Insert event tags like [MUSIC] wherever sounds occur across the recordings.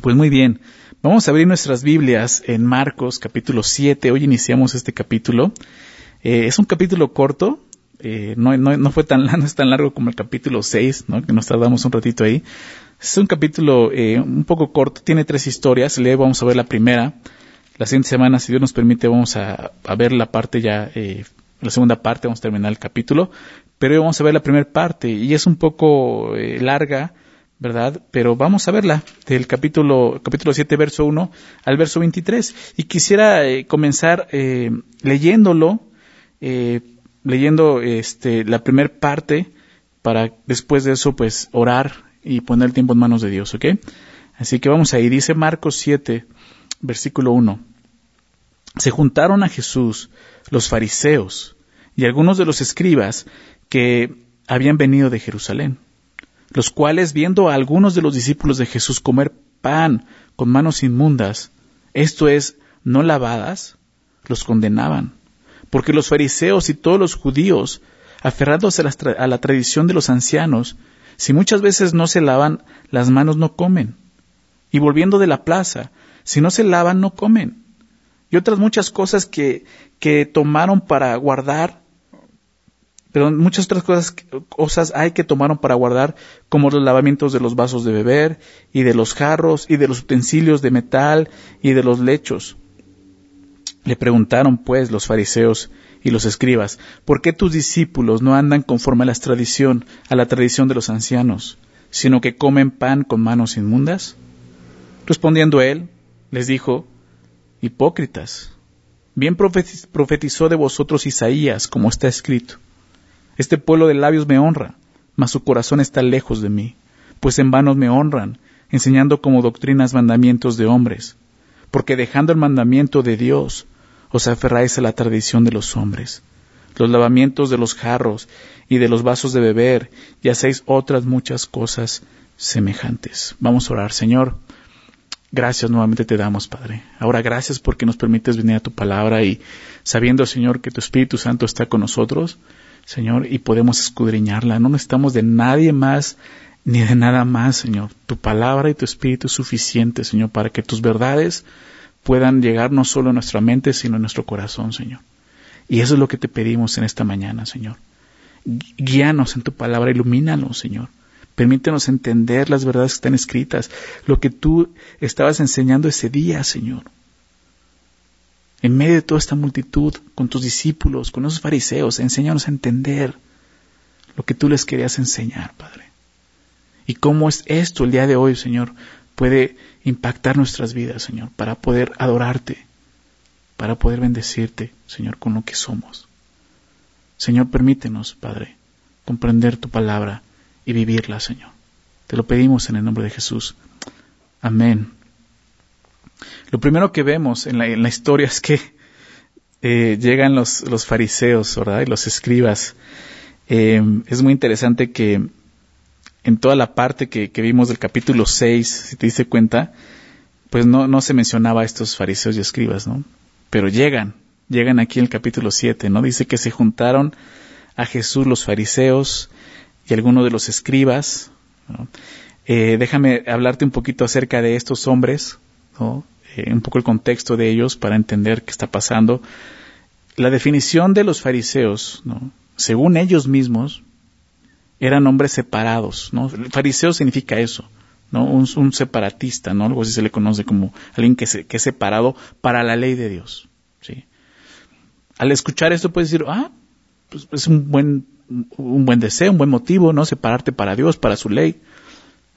Pues muy bien, vamos a abrir nuestras Biblias en Marcos capítulo 7. Hoy iniciamos este capítulo. Eh, es un capítulo corto, eh, no, fue tan, [LAUGHS] es tan largo como el capítulo 6, ¿no? que nos tardamos un ratito ahí. Es un capítulo eh, un poco corto, tiene tres historias. Le vamos a ver la primera. La siguiente semana, si Dios nos permite, vamos a, a ver la parte ya, eh, la segunda parte, vamos a terminar el capítulo. Pero hoy vamos a ver la primera parte y es un poco eh, larga ¿verdad? Pero vamos a verla del capítulo, capítulo 7, verso 1 al verso 23. Y quisiera eh, comenzar eh, leyéndolo, eh, leyendo este, la primera parte, para después de eso, pues, orar y poner el tiempo en manos de Dios, ¿ok? Así que vamos ahí. Dice Marcos 7, versículo 1. Se juntaron a Jesús los fariseos y algunos de los escribas que habían venido de Jerusalén los cuales viendo a algunos de los discípulos de Jesús comer pan con manos inmundas, esto es, no lavadas, los condenaban. Porque los fariseos y todos los judíos, aferrados a la, tradición de los ancianos, si muchas veces no se lavan las manos no comen. Y volviendo de la plaza, si no se lavan no comen. Y otras muchas cosas que, que tomaron para guardar pero muchas otras cosas, hay que tomaron para guardar, como los lavamientos de los vasos de beber, y de los jarros, y de los utensilios de metal, y de los lechos. Le preguntaron, pues, los fariseos y los escribas, ¿por qué tus discípulos no andan conforme a la tradición, a la tradición de los ancianos, sino que comen pan con manos inmundas? Respondiendo él, les dijo, Hipócritas, bien profetizó de vosotros Isaías, como está escrito. Este pueblo de labios me honra, mas su corazón está lejos de mí, pues en vano me honran, enseñando como doctrinas mandamientos de hombres, porque dejando el mandamiento de Dios, os aferráis a la tradición de los hombres, los lavamientos de los jarros y de los vasos de beber, y hacéis otras muchas cosas semejantes. Vamos a orar, Señor. Gracias nuevamente te damos, Padre. Ahora gracias porque nos permites venir a tu palabra y sabiendo, Señor, que tu Espíritu Santo está con nosotros, Señor, y podemos escudriñarla. No necesitamos de nadie más ni de nada más, Señor. Tu palabra y tu espíritu es suficiente, Señor, para que tus verdades puedan llegar no solo a nuestra mente, sino a nuestro corazón, Señor. Y eso es lo que te pedimos en esta mañana, Señor. Guíanos en tu palabra, ilumínanos, Señor. Permítenos entender las verdades que están escritas, lo que tú estabas enseñando ese día, Señor en medio de toda esta multitud, con tus discípulos, con esos fariseos, enséñanos a entender lo que tú les querías enseñar, Padre. Y cómo es esto el día de hoy, Señor, puede impactar nuestras vidas, Señor, para poder adorarte, para poder bendecirte, Señor, con lo que somos. Señor, permítenos, Padre, comprender tu palabra y vivirla, Señor. Te lo pedimos en el nombre de Jesús. Amén. Lo primero que vemos en la, historia es que eh, llegan los, los, fariseos, ¿verdad? Y los escribas. Eh, es muy interesante que en toda la parte que, vimos del capítulo 6, si te diste cuenta, pues no, no se mencionaba a estos fariseos y escribas, ¿no? Pero llegan, llegan aquí en el capítulo 7, ¿no? Dice que se juntaron a Jesús los fariseos y algunos de los escribas. Eh, déjame hablarte un poquito acerca de estos hombres, Eh, un poco el contexto de ellos para entender qué está pasando. La definición de los fariseos, según ellos mismos, eran hombres separados. ¿no? fariseo significa eso, ¿no? Un, separatista, ¿no? algo así se le conoce como alguien que, se, es separado para la ley de Dios. ¿sí? Al escuchar esto puedes decir, ah, pues es un buen, un buen deseo, un buen motivo, ¿no? Separarte para Dios, para su ley.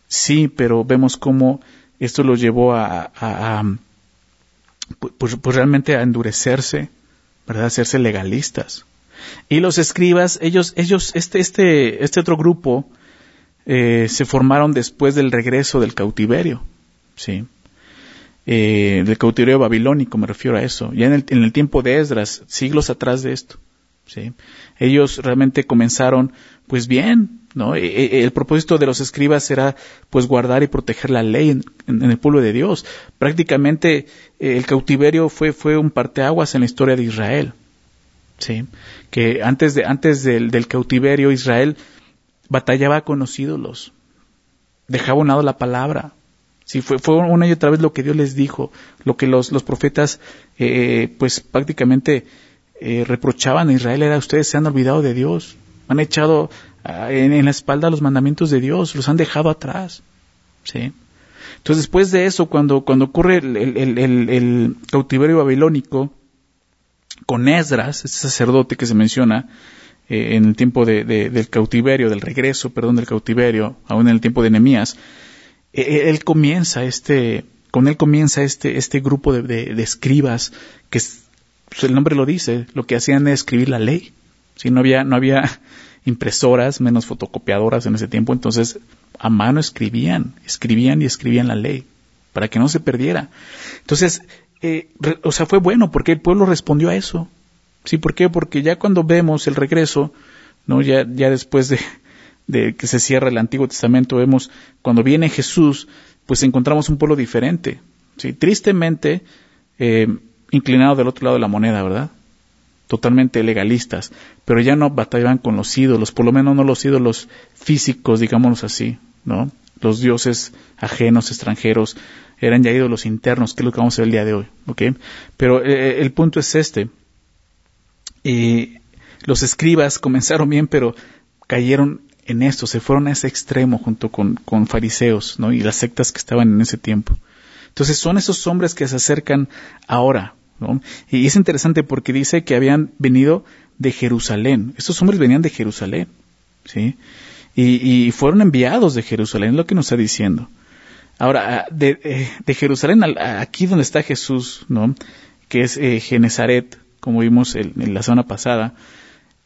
Sí, pero vemos cómo esto los llevó a, pues, pues, realmente a endurecerse, ¿verdad? A hacerse legalistas. Y los escribas, ellos, ellos, este, este, este otro grupo, eh, se formaron después del regreso del cautiverio, ¿sí? Eh, del cautiverio babilónico, me refiero a eso. Ya en el, en el tiempo de Esdras, siglos atrás de esto, ¿sí? Ellos realmente comenzaron, pues bien, ¿no? E, e, el propósito de los escribas era pues guardar y proteger la ley en, el pueblo de Dios. Prácticamente eh, el cautiverio fue, fue un parteaguas en la historia de Israel. ¿sí? Que antes, de, antes del, del cautiverio Israel batallaba con los ídolos, dejaba un lado la palabra, Sí, fue, fue una y otra vez lo que Dios les dijo, lo que los, los profetas, eh, pues prácticamente eh, reprochaban a Israel era ustedes se han olvidado de Dios, han echado ah, en, la espalda los mandamientos de Dios, los han dejado atrás. ¿sí? Entonces después de eso, cuando, cuando ocurre el, cautiverio babilónico, con Esdras, este sacerdote que se menciona, eh, en el tiempo de, del cautiverio, del regreso, perdón, del cautiverio, aún en el tiempo de Nehemías, e, e, él comienza este, con él comienza este, este grupo de, escribas que pues, el nombre lo dice, lo que hacían es escribir la ley. Si no había, no había [LAUGHS] impresoras, menos fotocopiadoras en ese tiempo, entonces a mano escribían, escribían y escribían la ley para que no se perdiera. Entonces, eh, o sea, fue bueno porque el pueblo respondió a eso. Sí, ¿por qué? Porque ya cuando vemos el regreso, no, ya, ya después de, de que se cierra el Antiguo Testamento, vemos cuando viene Jesús, pues encontramos un pueblo diferente. ¿sí? Tristemente, eh, inclinado del otro lado de la moneda, ¿verdad? Totalmente legalistas, pero ya no batallaban con los ídolos, por lo menos no los ídolos físicos, digámoslos así, ¿no? Los dioses ajenos, extranjeros, eran ya ídolos internos, que es lo que vamos a ver el día de hoy. Pero eh, eh, el punto es este. y los escribas comenzaron bien, pero cayeron en esto, se fueron a ese extremo junto con, con fariseos ¿no? y las sectas que estaban en ese tiempo. Entonces son esos hombres que se acercan ahora. Y es interesante porque dice que habían venido de Jerusalén. Estos hombres venían de Jerusalén. ¿sí? Y, fueron enviados de Jerusalén, es lo que nos está diciendo. Ahora, de, eh, de Jerusalén aquí donde está Jesús, que es eh, Genezaret, como vimos en la semana pasada,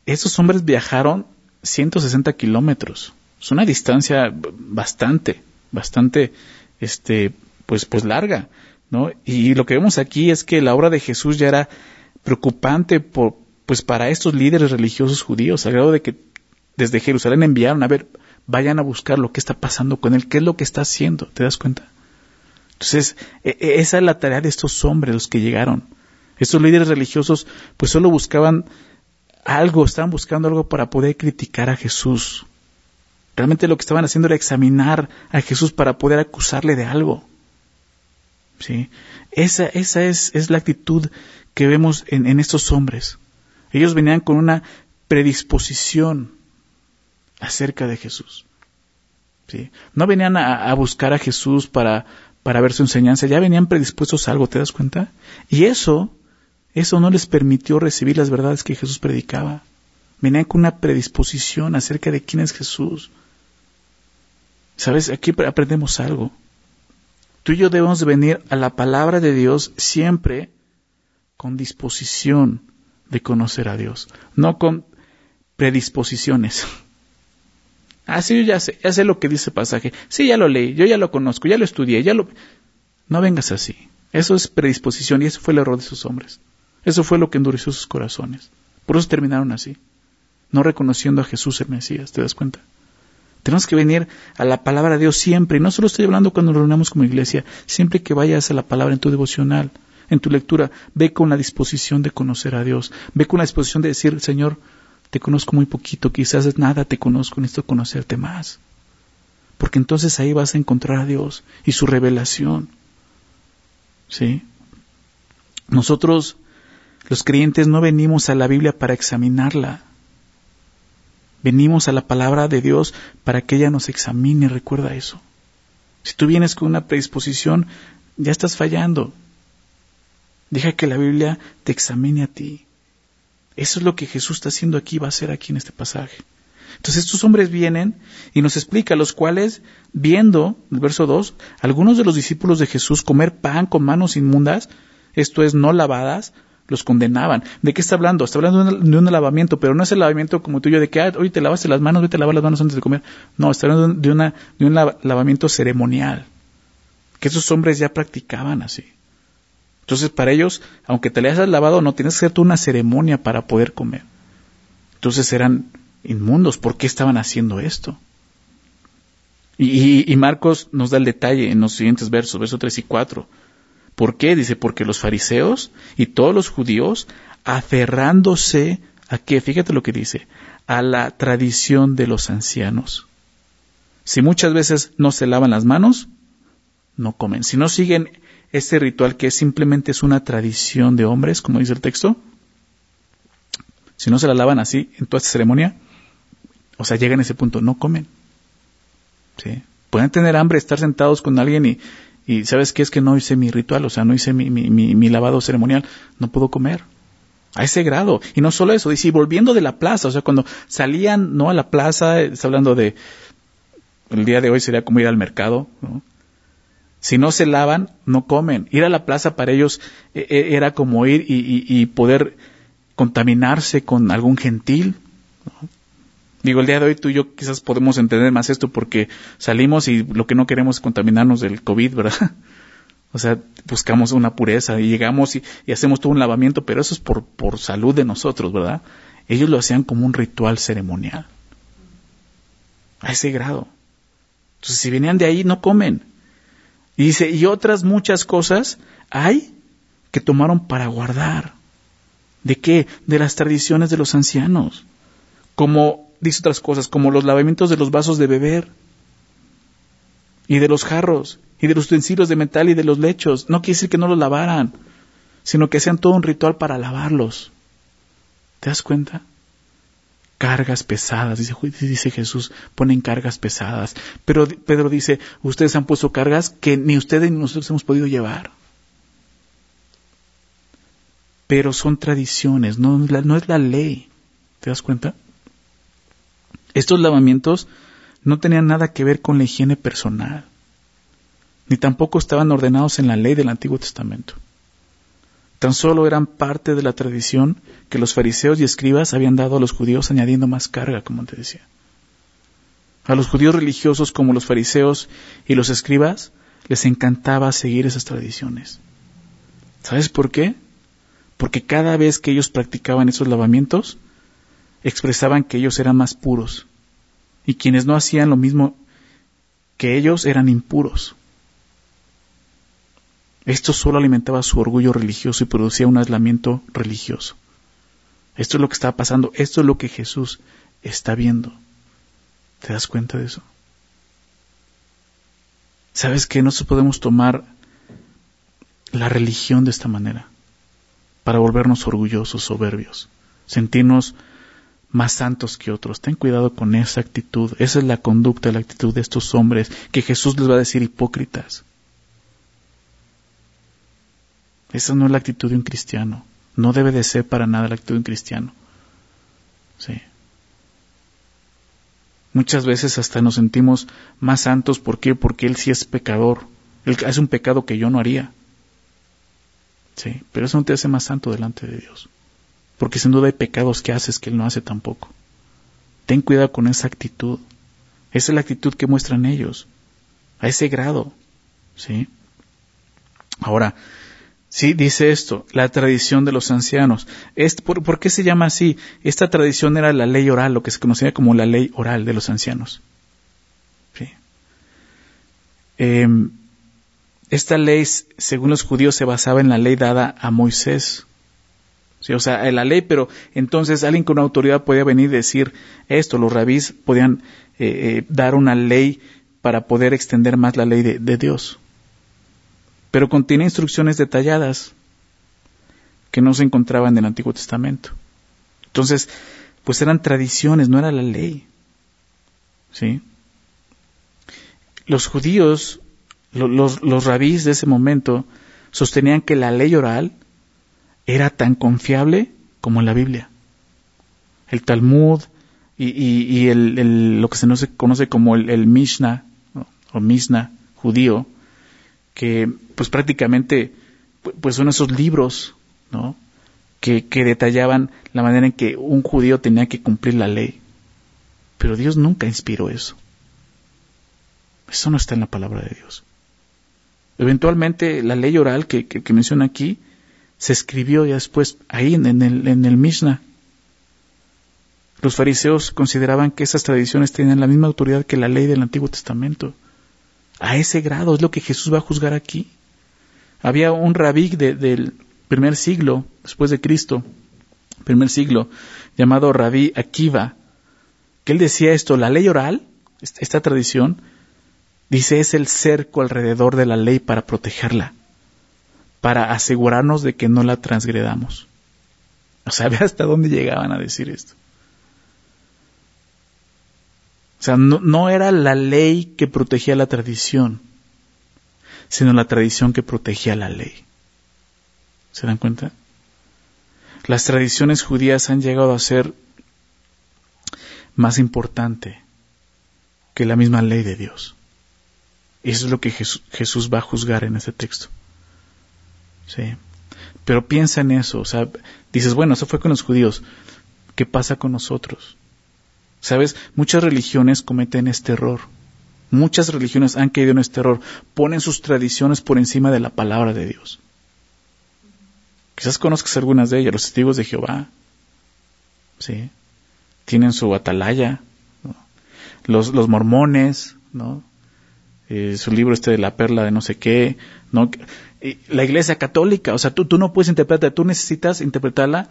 estos hombres viajaron 160 kilómetros. Es una distancia bastante, bastante, este, pues, pues larga, ¿no? Y lo que vemos aquí es que la obra de Jesús ya era preocupante por, pues para estos líderes religiosos judíos, al grado de que desde Jerusalén enviaron a ver, vayan a buscar lo que está pasando con él, qué es lo que está haciendo, ¿te das cuenta? Entonces, e, e, esa es la tarea de estos hombres, los que llegaron. Estos líderes religiosos, pues solo buscaban algo, estaban buscando algo para poder criticar a Jesús. Realmente lo que estaban haciendo era examinar a Jesús para poder acusarle de algo. ¿Sí? Esa, esa es, es la actitud que vemos en, en estos hombres. Ellos venían con una predisposición acerca de Jesús. ¿Sí? No venían a, buscar a Jesús para, para ver su enseñanza, ya venían predispuestos a algo, ¿te das cuenta? Y eso eso no les permitió recibir las verdades que Jesús predicaba. Venían con una predisposición acerca de quién es Jesús. ¿Sabes? Aquí aprendemos algo. Tú y yo debemos venir a la palabra de Dios siempre con disposición de conocer a Dios, no con predisposiciones. [LAUGHS] Ah, sí, yo ya sé, ya sé lo que dice el pasaje. Sí, ya lo leí, yo ya lo conozco, ya lo estudié, ya lo... No vengas así. Eso es predisposición y eso fue el error de esos hombres. Eso fue lo que endureció sus corazones. Por eso terminaron así, no reconociendo a Jesús el Mesías, ¿te das cuenta? Tenemos que venir a la palabra de Dios siempre, y no solo estoy hablando cuando nos reunamos como iglesia, siempre que vayas a la palabra en tu devocional, en tu lectura, ve con la disposición de conocer a Dios, ve con la disposición de decir, Señor, te conozco muy poquito, quizás nada te conozco, necesito conocerte más. Porque entonces ahí vas a encontrar a Dios y su revelación. ¿Sí? Nosotros los creyentes no venimos a la Biblia para examinarla. Venimos a la palabra de Dios para que ella nos examine, recuerda eso. Si tú vienes con una predisposición, ya estás fallando. Deja que la Biblia te examine a ti. Eso es lo que Jesús está haciendo aquí, va a hacer aquí en este pasaje. Entonces estos hombres vienen y nos explica, los cuales, viendo, el verso 2, algunos de los discípulos de Jesús comer pan con manos inmundas, esto es, no lavadas, los condenaban. ¿De qué está hablando? Está hablando de un, lavamiento, pero no es el lavamiento como tú y yo, de que, ah, hoy te lavaste las manos, vete a lavar las manos antes de comer. No, está hablando de, una, de un lavamiento ceremonial, que esos hombres ya practicaban así. Entonces, para ellos, aunque te le hayas lavado, no tienes que hacer una ceremonia para poder comer. Entonces eran inmundos. ¿Por qué estaban haciendo esto? Y, y Marcos nos da el detalle en los siguientes versos, versos 3 y 4. ¿Por qué? Dice, porque los fariseos y todos los judíos, aferrándose a qué, fíjate lo que dice, a la tradición de los ancianos. Si muchas veces no se lavan las manos, no comen. Si no siguen este ritual que simplemente es una tradición de hombres, como dice el texto, si no se la lavan así en toda esta ceremonia, o sea, llegan a ese punto, no comen. Pueden tener hambre, estar sentados con alguien y, y ¿sabes qué? Es que no hice mi ritual, o sea, no hice mi, mi, lavado ceremonial, no puedo comer. A ese grado. Y no solo eso, dice, y volviendo de la plaza, o sea, cuando salían, ¿no? A la plaza, está hablando de, el día de hoy sería como ir al mercado, ¿no? Si no se lavan, no comen. Ir a la plaza para ellos e, e, era como ir y, poder contaminarse con algún gentil. Digo, el día de hoy tú y yo quizás podemos entender más esto porque salimos y lo que no queremos es contaminarnos del COVID, ¿verdad? [LAUGHS] O sea, buscamos una pureza y llegamos y, hacemos todo un lavamiento, pero eso es por, por salud de nosotros, ¿verdad? Ellos lo hacían como un ritual ceremonial. A ese grado. Entonces, si venían de ahí, no comen. Y dice, y otras muchas cosas hay que tomaron para guardar. ¿De qué? De las tradiciones de los ancianos. Como, dice otras cosas, como los lavamientos de los vasos de beber. Y de los jarros. Y de los utensilios de metal y de los lechos. No quiere decir que no los lavaran, sino que sean todo un ritual para lavarlos. ¿Te das cuenta? cargas pesadas, dice, dice Jesús, ponen cargas pesadas. Pero Pedro dice, ustedes han puesto cargas que ni ustedes ni nosotros hemos podido llevar. Pero son tradiciones, no, no es la ley. ¿Te das cuenta? Estos lavamientos no tenían nada que ver con la higiene personal, ni tampoco estaban ordenados en la ley del Antiguo Testamento. Tan solo eran parte de la tradición que los fariseos y escribas habían dado a los judíos añadiendo más carga, como te decía. A los judíos religiosos como los fariseos y los escribas les encantaba seguir esas tradiciones. ¿Sabes por qué? Porque cada vez que ellos practicaban esos lavamientos, expresaban que ellos eran más puros, y quienes no hacían lo mismo que ellos eran impuros. Esto solo alimentaba su orgullo religioso y producía un aislamiento religioso. Esto es lo que está pasando, esto es lo que Jesús está viendo. ¿Te das cuenta de eso? ¿Sabes que no podemos tomar la religión de esta manera para volvernos orgullosos, soberbios, sentirnos más santos que otros. Ten cuidado con esa actitud. Esa es la conducta, la actitud de estos hombres que Jesús les va a decir hipócritas. Esa no es la actitud de un cristiano. No debe de ser para nada la actitud de un cristiano. Sí. Muchas veces hasta nos sentimos más santos. ¿Por qué? Porque Él sí es pecador. Él hace un pecado que yo no haría. Sí, pero eso no te hace más santo delante de Dios. Porque sin duda hay pecados que haces que Él no hace tampoco. Ten cuidado con esa actitud. Esa es la actitud que muestran ellos. A ese grado. ¿Sí? Ahora, Sí, dice esto, la tradición de los ancianos. ¿por, qué se llama así? Esta tradición era la ley oral, lo que se conocía como la ley oral de los ancianos. Em, esta ley, según los judíos, se basaba en la ley dada a Moisés. Sí, o sea, la ley, pero entonces alguien con autoridad podía venir y decir esto. Los rabís podían eh, eh, dar una ley para poder extender más la ley de Dios pero contiene instrucciones detalladas que no se encontraban en el Antiguo Testamento. Entonces, pues eran tradiciones, no era la ley. ¿Sí? Los judíos, los, los, rabís de ese momento, sostenían que la ley oral era tan confiable como la Biblia. El Talmud y, el, lo que se, no se conoce como el, Mishnah o Mishnah judío, que pues prácticamente pues son esos libros, ¿no? Que, que detallaban la manera en que un judío tenía que cumplir la ley. Pero Dios nunca inspiró eso. Eso no está en la palabra de Dios. Eventualmente la ley oral que, que, menciona aquí se escribió ya después ahí en, el, Mishnah. Los fariseos consideraban que esas tradiciones tenían la misma autoridad que la ley del Antiguo Testamento. A ese grado es lo que Jesús va a juzgar aquí. Había un rabí del primer siglo, después de Cristo, primer siglo, llamado rabí Akiva, que él decía esto, la ley oral, esta tradición, Dice, es el cerco alrededor de la ley para protegerla, para asegurarnos de que no la transgredamos. O sea, [LAUGHS] ve hasta dónde llegaban a decir esto. O sea, no, era la ley que protegía la tradición, sino la tradición que protegía la ley. ¿Se dan cuenta? Las tradiciones judías han llegado a ser más importante que la misma ley de Dios. Eso es lo que Jesús, va a juzgar en ese texto. Sí. Pero piensa en eso, o sea, dices, bueno, eso fue con los judíos. ¿Qué pasa con nosotros? Sabes, muchas religiones cometen este error. Muchas religiones han caído en este error. Ponen sus tradiciones por encima de la palabra de Dios. Quizás conozcas algunas de ellas, los testigos de Jehová. Sí. Tienen su atalaya. Los, los mormones, ¿no? Eh, su libro este de la perla de no sé qué, ¿no? la iglesia católica, o sea, tú, tú no puedes interpretar, tú necesitas interpretarla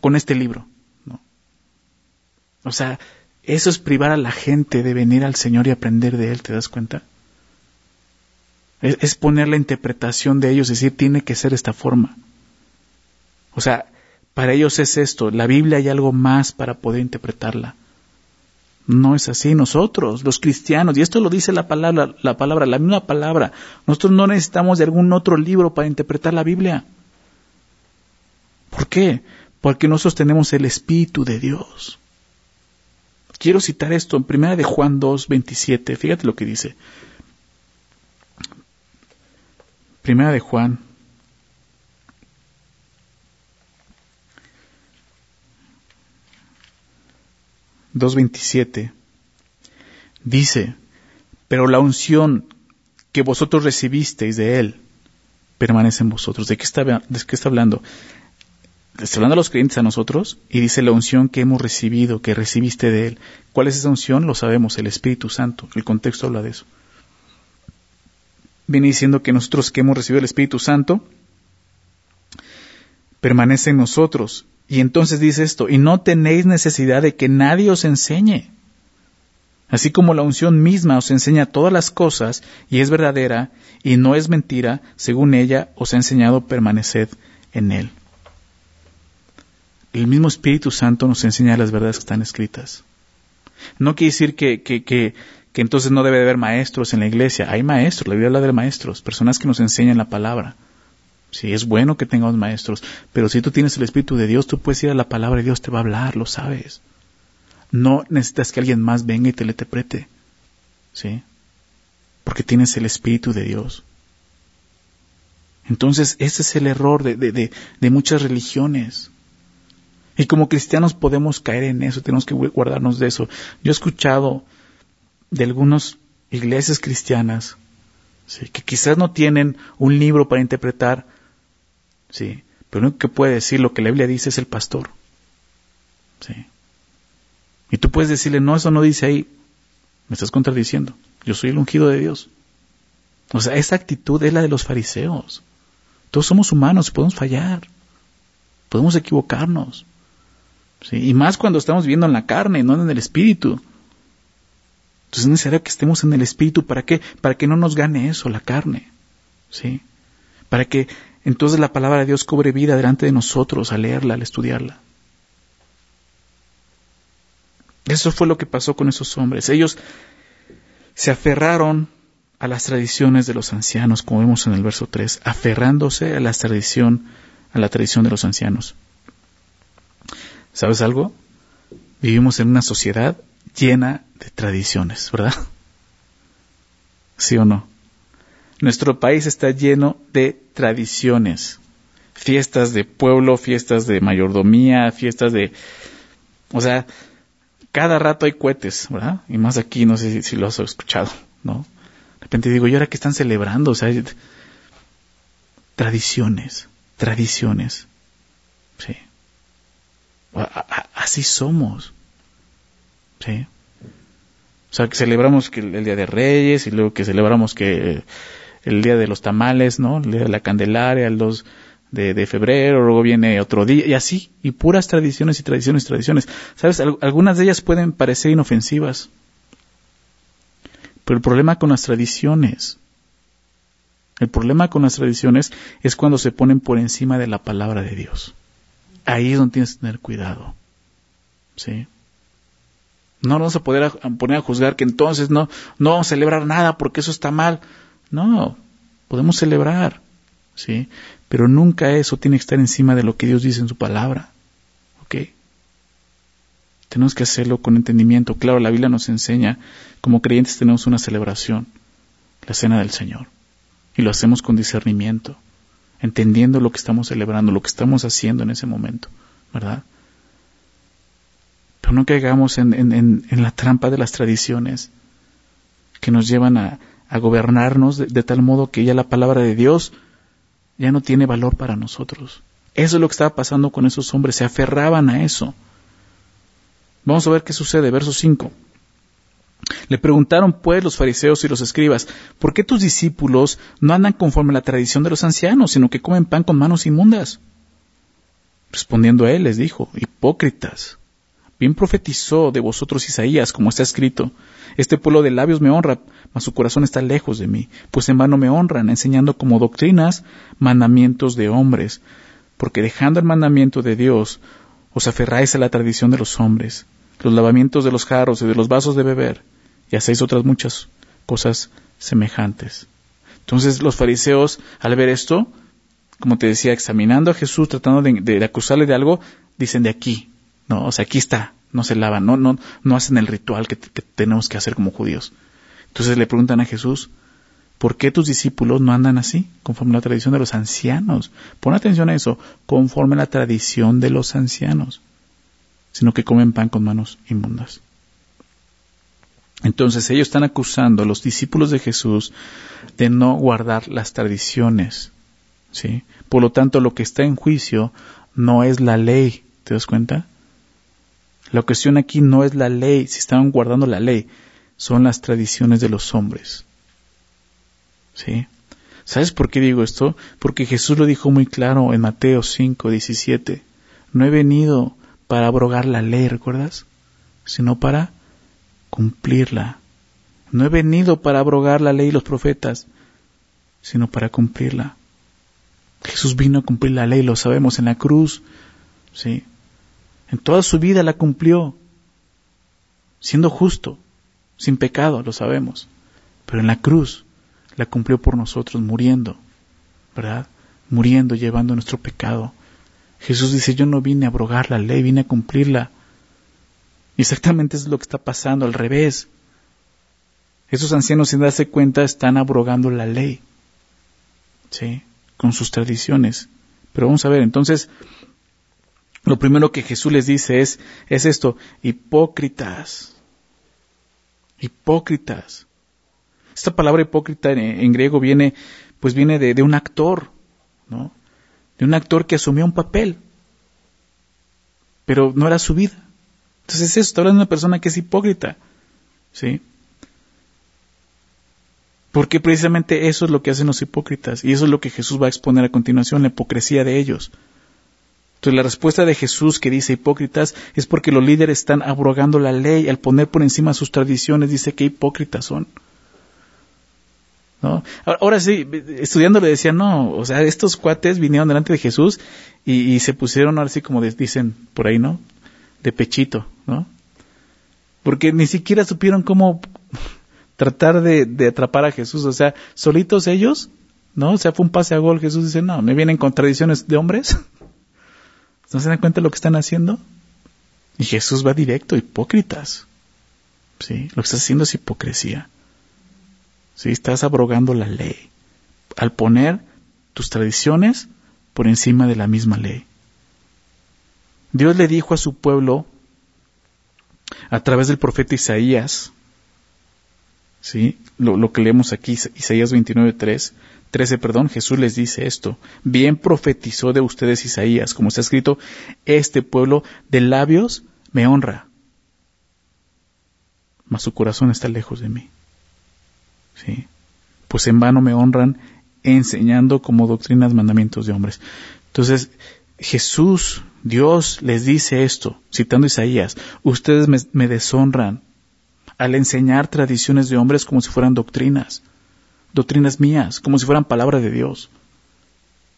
con este libro, ¿no? O sea, eso es privar a la gente de venir al Señor y aprender de Él, ¿te das cuenta? Es, poner la interpretación de ellos, decir, tiene que ser esta forma. O sea, para ellos es esto, la Biblia hay algo más para poder interpretarla. No es así. Nosotros, los cristianos, y esto lo dice la palabra, la palabra, la misma palabra, nosotros no necesitamos de algún otro libro para interpretar la Biblia. ¿Por qué? Porque nosotros tenemos el Espíritu de Dios. Quiero citar esto en primera de Juan 2, 27. Fíjate lo que dice. Primera de Juan 2.27 dice, pero la unción que vosotros recibisteis de Él permanece en vosotros. ¿De qué está, de qué está hablando? Está hablando a los creyentes a nosotros y dice la unción que hemos recibido, que recibiste de Él. ¿Cuál es esa unción? Lo sabemos, el Espíritu Santo. El contexto habla de eso. Viene diciendo que nosotros que hemos recibido el Espíritu Santo, permanece en nosotros y entonces dice esto, y no tenéis necesidad de que nadie os enseñe. Así como la unción misma os enseña todas las cosas y es verdadera y no es mentira, según ella os ha enseñado, permaneced en él. El mismo Espíritu Santo nos enseña las verdades que están escritas. No quiere decir que, que, que, entonces no debe haber maestros en la iglesia. Hay maestros, la Biblia habla de maestros, personas que nos enseñan la palabra. Sí, es bueno que tengamos maestros, pero si tú tienes el Espíritu de Dios, tú puedes ir a la palabra y Dios te va a hablar, lo sabes. No necesitas que alguien más venga y te le interprete. ¿Sí? Porque tienes el Espíritu de Dios. Entonces, ese es el error de, de, de, muchas religiones. Y como cristianos podemos caer en eso, tenemos que guardarnos de eso. Yo he escuchado de algunas iglesias cristianas que quizás no tienen un libro para interpretar Sí. Pero lo único que puede decir lo que la Biblia dice es el pastor. Sí. Y tú puedes decirle, no, eso no dice ahí. Me estás contradiciendo. Yo soy el ungido de Dios. O sea, esa actitud es la de los fariseos. Todos somos humanos, podemos fallar. Podemos equivocarnos. ¿sí? Y más cuando estamos viviendo en la carne, no en el espíritu. Entonces es necesario que estemos en el espíritu. ¿Para qué? Para que no nos gane eso, la carne. ¿Sí? Para que entonces la palabra de Dios cobre vida delante de nosotros al leerla, al estudiarla. Eso fue lo que pasó con esos hombres. Ellos se aferraron a las tradiciones de los ancianos, como vemos en el verso 3, aferrándose a la tradición, a la tradición de los ancianos. ¿Sabes algo? Vivimos en una sociedad llena de tradiciones, ¿verdad? ¿Sí o no? Nuestro país está lleno de tradiciones, fiestas de pueblo, fiestas de mayordomía, fiestas de... O sea, cada rato hay cohetes, ¿verdad? Y más aquí, no sé si, lo has escuchado, ¿no? De repente digo, ¿y ahora qué están celebrando? O sea, tradiciones, tradiciones. Sí. así somos. Sí. O sea, que celebramos que el, Día de Reyes y luego que celebramos que el día de los tamales, ¿no? El día de la Candelaria, el 2 de, febrero, luego viene otro día, y así, y puras tradiciones y tradiciones, tradiciones. ¿Sabes? algunas de ellas pueden parecer inofensivas, Pero el problema con las tradiciones, el problema con las tradiciones es cuando se ponen por encima de la palabra de Dios. Ahí es donde tienes que tener cuidado. ¿Sí? No vamos a poder poner a juzgar que entonces no, no vamos a celebrar nada porque eso está mal. No, podemos celebrar, ¿sí? Pero nunca eso tiene que estar encima de lo que Dios dice en su palabra. ¿Ok? Tenemos que hacerlo con entendimiento. Claro, la Biblia nos enseña, como creyentes tenemos una celebración, la cena del Señor. Y lo hacemos con discernimiento, entendiendo lo que estamos celebrando, lo que estamos haciendo en ese momento, ¿verdad? Pero no caigamos en, en, la trampa de las tradiciones que nos llevan a, gobernarnos de, tal modo que ya la palabra de Dios ya no tiene valor para nosotros. Eso es lo que estaba pasando con esos hombres, se aferraban a eso. Vamos a ver qué sucede, verso 5. Le preguntaron pues los fariseos y los escribas, ¿por qué tus discípulos no andan conforme a la tradición de los ancianos, sino que comen pan con manos inmundas? Respondiendo a él les dijo, hipócritas, Bien profetizó de vosotros Isaías, como está escrito. Este pueblo de labios me honra, mas su corazón está lejos de mí, pues en vano me honran, enseñando como doctrinas mandamientos de hombres, porque dejando el mandamiento de Dios, os aferráis a la tradición de los hombres, los lavamientos de los jarros y de los vasos de beber, y hacéis otras muchas cosas semejantes. Entonces los fariseos, al ver esto, como te decía, examinando a Jesús, tratando de, de acusarle de algo, dicen de aquí, no, o sea, aquí está, no se lavan, no, no, no hacen el ritual que, tenemos que hacer como judíos. Entonces le preguntan a Jesús, ¿por qué tus discípulos no andan así, conforme a la tradición de los ancianos? Pon atención a eso, conforme a la tradición de los ancianos, sino que comen pan con manos inmundas. Entonces ellos están acusando a los discípulos de Jesús de no guardar las tradiciones. ¿sí? Por lo tanto, lo que está en juicio no es la ley, ¿te das cuenta? La cuestión aquí no es la ley, si estaban guardando la ley, son las tradiciones de los hombres. ¿Sí? ¿Sabes por qué digo esto? Porque Jesús lo dijo muy claro en Mateo 5, 17. No he venido para abrogar la ley, ¿recuerdas? Sino para cumplirla. No he venido para abrogar la ley y los profetas, sino para cumplirla. Jesús vino a cumplir la ley, lo sabemos, en la cruz. ¿sí? En toda su vida la cumplió, siendo justo, sin pecado, lo sabemos. Pero en la cruz la cumplió por nosotros, muriendo, ¿verdad? Muriendo, llevando nuestro pecado. Jesús dice, yo no vine a abrogar la ley, vine a cumplirla. Y exactamente es lo que está pasando, al revés. Esos ancianos, sin darse cuenta, están abrogando la ley. ¿Sí? Con sus tradiciones. Pero vamos a ver, entonces, lo primero que Jesús les dice es, es esto, hipócritas, hipócritas. Esta palabra hipócrita en, griego viene, pues viene de, un actor, ¿no? De un actor que asumió un papel, pero no era su vida. Entonces es eso, está hablando de una persona que es hipócrita, ¿sí? Porque precisamente eso es lo que hacen los hipócritas, y eso es lo que Jesús va a exponer a continuación, la hipocresía de ellos. Entonces la respuesta de Jesús que dice hipócritas es porque los líderes están abrogando la ley al poner por encima sus tradiciones, dice que hipócritas son. ¿No? Ahora sí, estudiando le decía, no, o sea, estos cuates vinieron delante de Jesús y, se pusieron así como dicen por ahí, ¿no? De pechito, ¿no? Porque ni siquiera supieron cómo [LAUGHS] tratar de, de atrapar a Jesús, o sea, solitos ellos, ¿no? O sea, fue un pase a gol, Jesús dice, no, me vienen con tradiciones de hombres. [LAUGHS] ¿No se dan cuenta de lo que están haciendo? Y Jesús va directo, hipócritas. ¿Sí? Lo que estás haciendo es hipocresía. ¿Sí? Estás abrogando la ley al poner tus tradiciones por encima de la misma ley. Dios le dijo a su pueblo a través del profeta Isaías, ¿sí? Lo, lo que leemos aquí, Isaías 29.3, 13, perdón, Jesús les dice esto. Bien profetizó de ustedes Isaías, como está escrito, este pueblo de labios me honra, mas su corazón está lejos de mí. ¿Sí? Pues en vano me honran enseñando como doctrinas mandamientos de hombres. Entonces, Jesús, Dios les dice esto, citando Isaías, ustedes me, me deshonran al enseñar tradiciones de hombres como si fueran doctrinas, doctrinas mías, como si fueran palabra de Dios.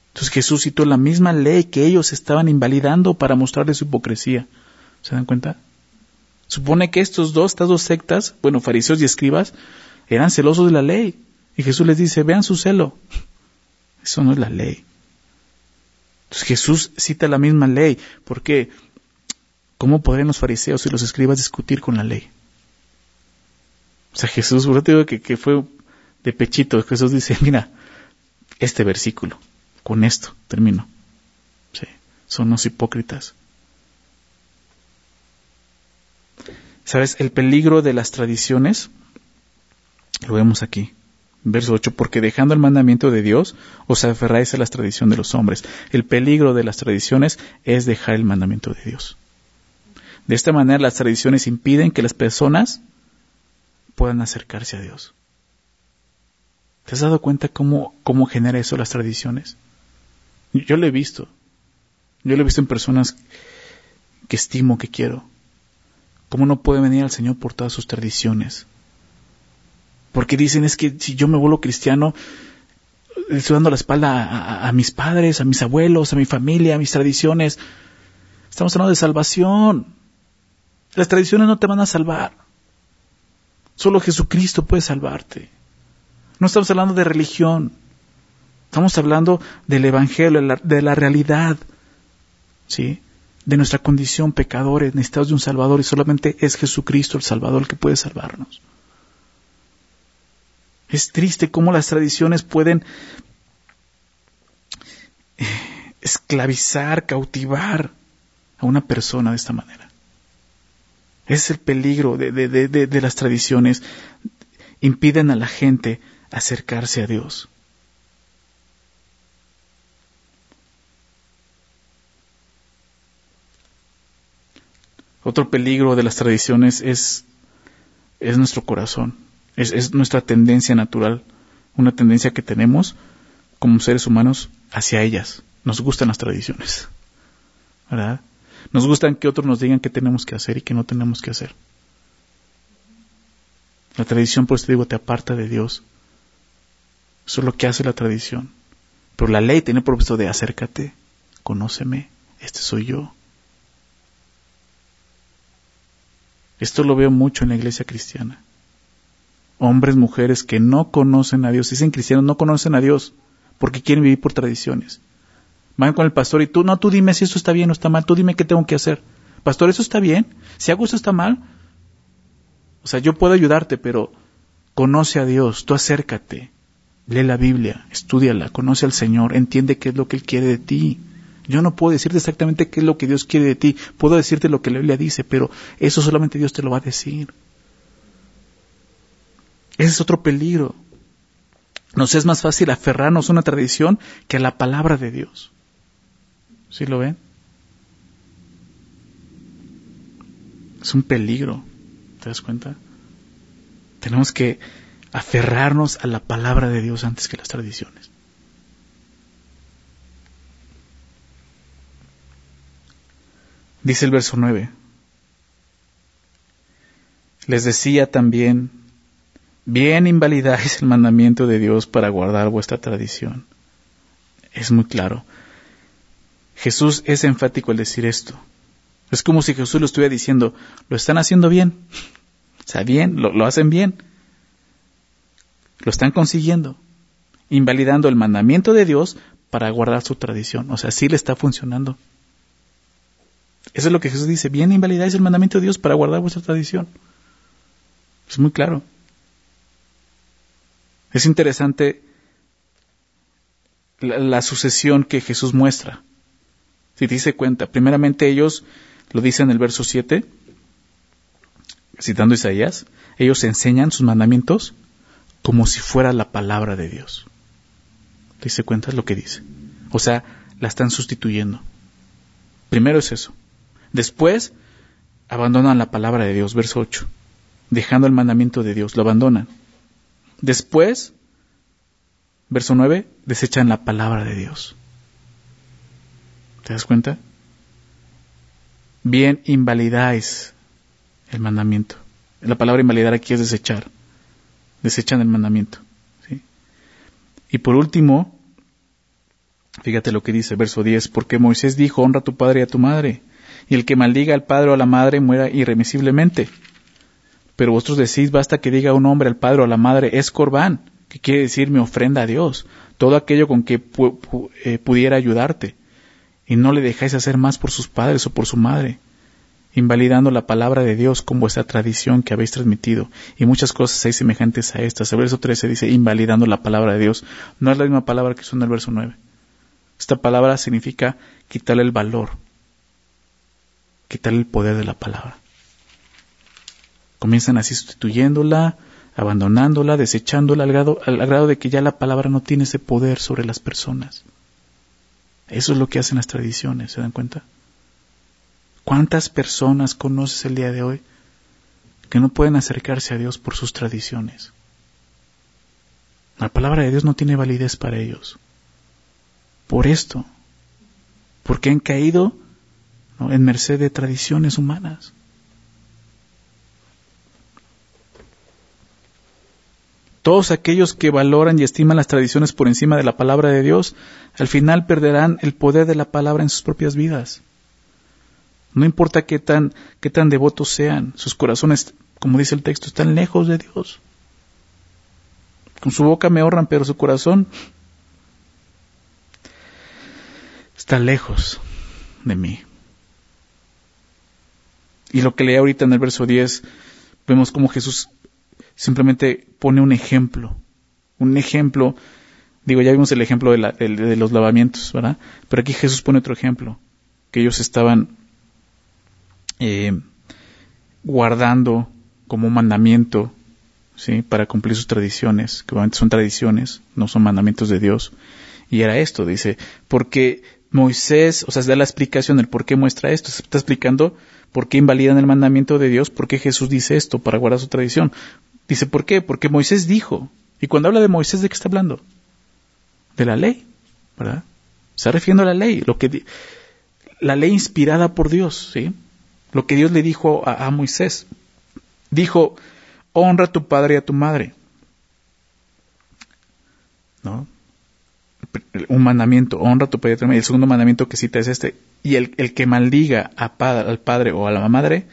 Entonces Jesús citó la misma ley que ellos estaban invalidando para mostrarles su hipocresía. ¿Se dan cuenta? Supone que estos dos, estas dos sectas, bueno, fariseos y escribas, eran celosos de la ley. Y Jesús les dice, vean su celo. Eso no es la ley. Entonces Jesús cita la misma ley. ¿Por qué? ¿Cómo podrían los fariseos y los escribas discutir con la ley? O sea, Jesús, por te digo que, que fue de pechito. Jesús dice, [LAUGHS] mira, este versículo, con esto termino. Son los hipócritas. ¿Sabes? El peligro de las tradiciones, lo vemos aquí, verso 8, porque dejando el mandamiento de Dios, os aferráis a la tradición de los hombres. El peligro de las tradiciones es dejar el mandamiento de Dios. De esta manera las tradiciones impiden que las personas puedan acercarse a Dios. ¿Te has dado cuenta cómo, cómo genera eso las tradiciones? Yo lo he visto. Yo lo he visto en personas que estimo, que quiero. ¿Cómo no puede venir al Señor por todas sus tradiciones? Porque dicen es que si yo me vuelvo cristiano, estoy dando la espalda a, mis padres, a mis abuelos, a mi familia, a mis tradiciones. Estamos hablando de salvación. Las tradiciones no te van a salvar. Solo Jesucristo puede salvarte. No estamos hablando de religión. Estamos hablando del Evangelio, de la realidad. ¿Sí? de nuestra condición pecadores, necesitados de un Salvador, y solamente es Jesucristo el Salvador el que puede salvarnos. Es triste cómo las tradiciones pueden eh, esclavizar, cautivar a una persona de esta manera. Es el peligro de, de las tradiciones. Impiden a la gente acercarse a Dios. Otro peligro de las tradiciones es, es nuestro corazón, es, es nuestra tendencia natural, una tendencia que tenemos como seres humanos hacia ellas. Nos gustan las tradiciones, ¿verdad? Nos gustan que otros nos digan qué tenemos que hacer y qué no tenemos que hacer. La tradición, por eso te digo, te aparta de Dios. Eso es lo que hace la tradición. Pero la ley tiene el propósito de acércate, conóceme, este soy yo. Esto lo veo mucho en la iglesia cristiana. Hombres, mujeres que no conocen a Dios, dicen cristianos, no conocen a Dios porque quieren vivir por tradiciones. Van con el pastor y tú, no, tú dime si esto está bien o está mal, tú dime qué tengo que hacer. Pastor, ¿eso está bien? Si hago eso está mal. O sea, yo puedo ayudarte, pero conoce a Dios, tú acércate, lee la Biblia, estudiala, conoce al Señor, entiende qué es lo que Él quiere de ti. Yo no puedo decirte exactamente qué es lo que Dios quiere de ti. Puedo decirte lo que la Biblia dice, pero eso solamente Dios te lo va a decir. Ese es otro peligro. Nos es más fácil aferrarnos a una tradición que a la palabra de Dios. ¿Sí lo ven? Es un peligro. ¿Te das cuenta? Tenemos que aferrarnos a la palabra de Dios antes que las tradiciones. Dice el verso 9. Les decía también, bien invalidáis el mandamiento de Dios para guardar vuestra tradición. Es muy claro. Jesús es enfático al decir esto. Es como si Jesús lo estuviera diciendo, lo están haciendo bien. [LAUGHS] O sea, bien, lo, lo hacen bien. Lo están consiguiendo. Invalidando el mandamiento de Dios para guardar su tradición. O sea, sí le está funcionando. Eso es lo que Jesús dice. Bien invalidáis el mandamiento de Dios para guardar vuestra tradición. Es muy claro. Es interesante la, sucesión que Jesús muestra. Si te dice cuenta, primeramente ellos, lo dice en el verso 7, citando Isaías, ellos enseñan sus mandamientos como si fuera la palabra de Dios. ¿Te dice cuenta lo que dice? O sea, la están sustituyendo. Primero es eso. Después, abandonan la palabra de Dios, verso 8, dejando el mandamiento de Dios, lo abandonan. Después, verso 9, desechan la palabra de Dios. ¿Te das cuenta? Bien invalidáis el mandamiento. La palabra invalidar aquí es desechar. Desechan el mandamiento. Y por último, fíjate lo que dice verso 10, porque Moisés dijo, honra a tu padre y a tu madre, y el que maldiga al padre o a la madre muera irremisiblemente. Pero vosotros decís, basta que diga un hombre al padre o a la madre, es corbán, que quiere decir mi ofrenda a Dios, todo aquello con que eh, pudiera ayudarte, y no le dejáis hacer más por sus padres o por su madre, invalidando la palabra de Dios con vuestra tradición que habéis transmitido, y muchas cosas hay semejantes a estas. El verso 13 dice, invalidando la palabra de Dios. No es la misma palabra que suena el verso 9. Esta palabra significa quitarle el valor, quitarle el poder de la palabra. Comienzan así sustituyéndola, abandonándola, desechándola al grado de que ya la palabra no tiene ese poder sobre las personas. Eso es lo que hacen las tradiciones, ¿se dan cuenta? ¿Cuántas personas conoces el día de hoy que no pueden acercarse a Dios por sus tradiciones? La palabra de Dios no tiene validez para ellos. Por esto, porque han caído en merced de tradiciones humanas. Todos aquellos que valoran y estiman las tradiciones por encima de la palabra de Dios, al final perderán el poder de la palabra en sus propias vidas. No importa qué tan, qué tan devotos sean, sus corazones, como dice el texto, están lejos de Dios. Con su boca me honran, pero su corazón está lejos de mí. Y lo que leí ahorita en el verso 10, vemos como Jesús simplemente pone un ejemplo, un ejemplo, digo, ya vimos el ejemplo de, los lavamientos, ¿verdad? Pero aquí Jesús pone otro ejemplo, que ellos estaban eh, guardando como un mandamiento, ¿sí? Para cumplir sus tradiciones, que obviamente son tradiciones, no son mandamientos de Dios. Y era esto, dice, porque Moisés, o sea, se da la explicación del por qué muestra esto, se está explicando por qué invalidan el mandamiento de Dios, por qué Jesús dice esto para guardar su tradición. Dice, ¿por qué? Porque Moisés dijo. Y cuando habla de Moisés, ¿de qué está hablando? De la ley, ¿verdad? Está refiriendo a la ley, lo que la ley inspirada por Dios, ¿sí? Lo que Dios le dijo a, Moisés. Dijo, honra a tu padre y a tu madre. ¿No? Un mandamiento, honra a tu padre y a tu madre. El segundo mandamiento que cita es este. Y el, que maldiga al padre o a la madre,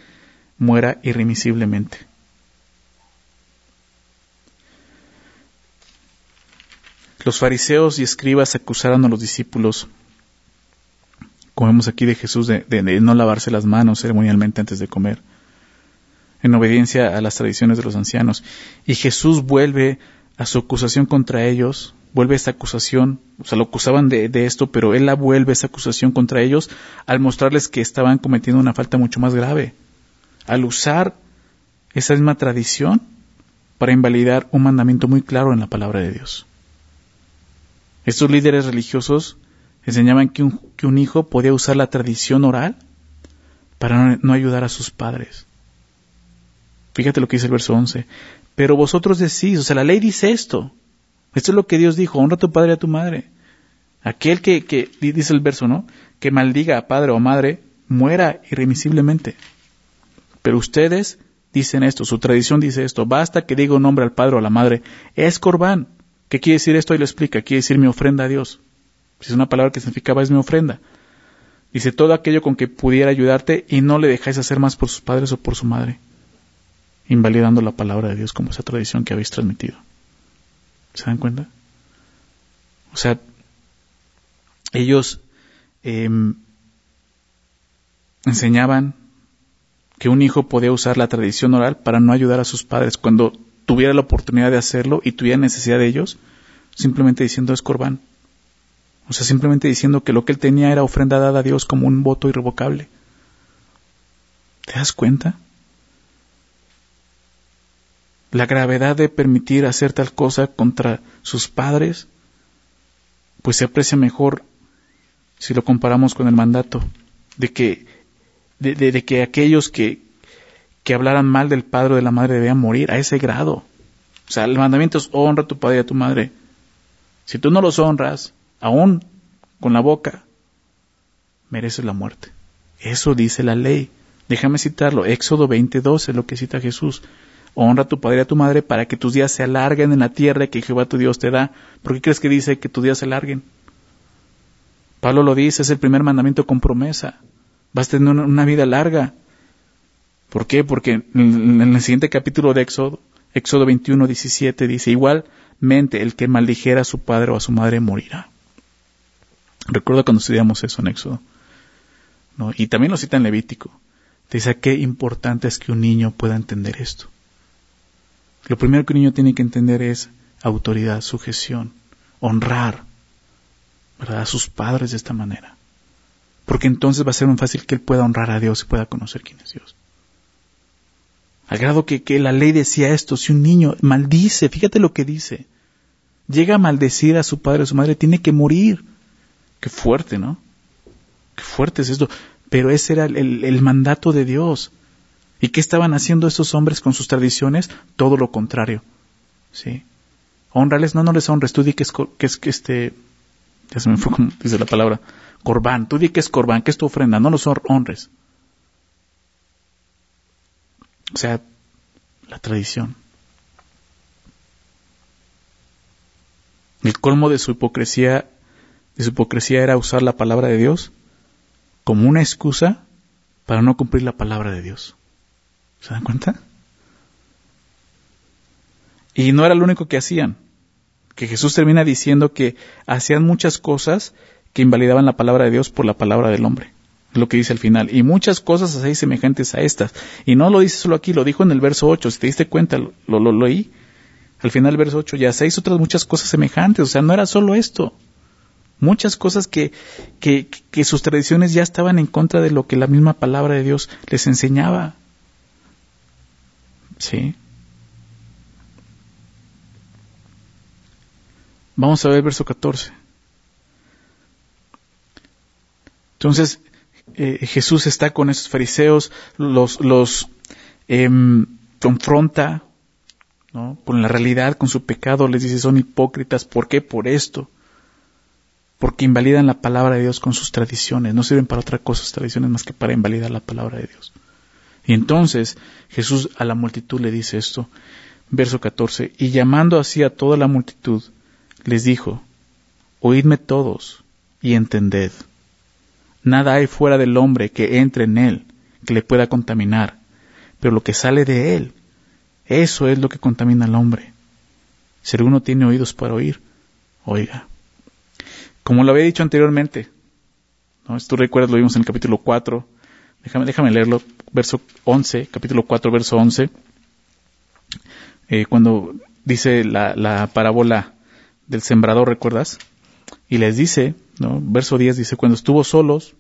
muera irremisiblemente. Los fariseos y escribas acusaron a los discípulos, como vemos aquí de Jesús, de, no lavarse las manos ceremonialmente antes de comer, en obediencia a las tradiciones de los ancianos. Y Jesús vuelve a su acusación contra ellos, vuelve esta acusación, o sea, lo acusaban de, de, esto, pero él la vuelve esa acusación contra ellos al mostrarles que estaban cometiendo una falta mucho más grave, al usar esa misma tradición para invalidar un mandamiento muy claro en la palabra de Dios. Estos líderes religiosos enseñaban que un, que un hijo podía usar la tradición oral para no, ayudar a sus padres. Fíjate lo que dice el verso 11. Pero vosotros decís, o sea, la ley dice esto. Esto es lo que Dios dijo, honra a tu padre y a tu madre. Aquel que, que, dice el verso, ¿no? Que maldiga a padre o madre, muera irremisiblemente. Pero ustedes dicen esto, su tradición dice esto, basta que diga un nombre al padre o a la madre, es corbán. ¿Qué quiere decir esto? Y lo explica. Quiere decir mi ofrenda a Dios. Es una palabra que significaba es mi ofrenda. Dice todo aquello con que pudiera ayudarte y no le dejáis hacer más por sus padres o por su madre. Invalidando la palabra de Dios como esa tradición que habéis transmitido. ¿Se dan cuenta? O sea, ellos em, enseñaban que un hijo podía usar la tradición oral para no ayudar a sus padres cuando tuviera la oportunidad de hacerlo y tuviera necesidad de ellos, simplemente diciendo es corbán. O sea, simplemente diciendo que lo que él tenía era ofrenda dada a Dios como un voto irrevocable. ¿Te das cuenta? La gravedad de permitir hacer tal cosa contra sus padres, pues se aprecia mejor si lo comparamos con el mandato de que, de que aquellos que, que hablaran mal del padre o de la madre debían morir a ese grado. O sea, el mandamiento es honra a tu padre y a tu madre. Si tú no los honras, aún con la boca, mereces la muerte. Eso dice la ley. Déjame citarlo, Éxodo 22 es lo que cita Jesús. Honra a tu padre y a tu madre para que tus días se alarguen en la tierra que Jehová tu Dios te da. ¿Por qué crees que dice que tus días se alarguen? Pablo lo dice, es el primer mandamiento con promesa. Vas a tener una vida larga. ¿Por qué? Porque en el siguiente capítulo de Éxodo, Éxodo 21, 17 dice, igualmente el que maldijera a su padre o a su madre morirá. Recuerdo cuando estudiamos eso en Éxodo. Y también lo cita en Levítico. Dice qué importante es que un niño pueda entender esto. Lo primero que un niño tiene que entender es autoridad, sujeción, honrar ¿verdad? a sus padres de esta manera. Porque entonces va a ser muy fácil que él pueda honrar a Dios y pueda conocer quién es Dios. Al grado que, que la ley decía esto, si un niño maldice, fíjate lo que dice, llega a maldecir a su padre o su madre, tiene que morir. Qué fuerte, ¿no? Qué fuerte es esto. Pero ese era el, mandato de Dios. ¿Y qué estaban haciendo estos hombres con sus tradiciones? Todo lo contrario. ¿Sí? Honrales, no, no les honres. Tú di que es, que es este, ya se me fue como dice la palabra, corbán. Tú di que es corbán, que es tu ofrenda. No los honres. O sea, la tradición. El colmo de su hipocresía de su hipocresía era usar la palabra de Dios como una excusa para no cumplir la palabra de Dios. ¿Se dan cuenta? Y no era lo único que hacían, que Jesús termina diciendo que hacían muchas cosas que invalidaban la palabra de Dios por la palabra del hombre. Es lo que dice al final. Y muchas cosas así semejantes a estas. Y no lo dice solo aquí, lo dijo en el verso 8. Si te diste cuenta, lo, lo, lo leí. Al final del verso 8, ya seis otras muchas cosas semejantes. O sea, no era solo esto muchas cosas que, que, que, sus tradiciones ya estaban en contra de lo que la misma palabra de Dios les enseñaba. ¿Sí? Vamos a ver verso 14. Entonces, eh, Jesús está con esos fariseos, los, los em, confronta ¿no? con la realidad, con su pecado, les dice, son hipócritas, ¿por qué? Por esto porque invalidan la palabra de Dios con sus tradiciones, no sirven para otra cosa sus tradiciones más que para invalidar la palabra de Dios. Y entonces Jesús a la multitud le dice esto, verso 14, y llamando así a toda la multitud, les dijo, Oídme todos y entended. Nada hay fuera del hombre que entre en él, que le pueda contaminar, pero lo que sale de él, eso es lo que contamina al hombre. Si alguno tiene oídos para oír, oiga. Como lo había dicho anteriormente, ¿no? Si tú recuerdas, lo vimos en el capítulo 4, déjame, déjame leerlo, verso 11, capítulo 4, verso 11, eh, cuando dice la, la parábola del sembrador, ¿recuerdas? Y les dice, ¿no? Verso 10 dice, cuando estuvo solos,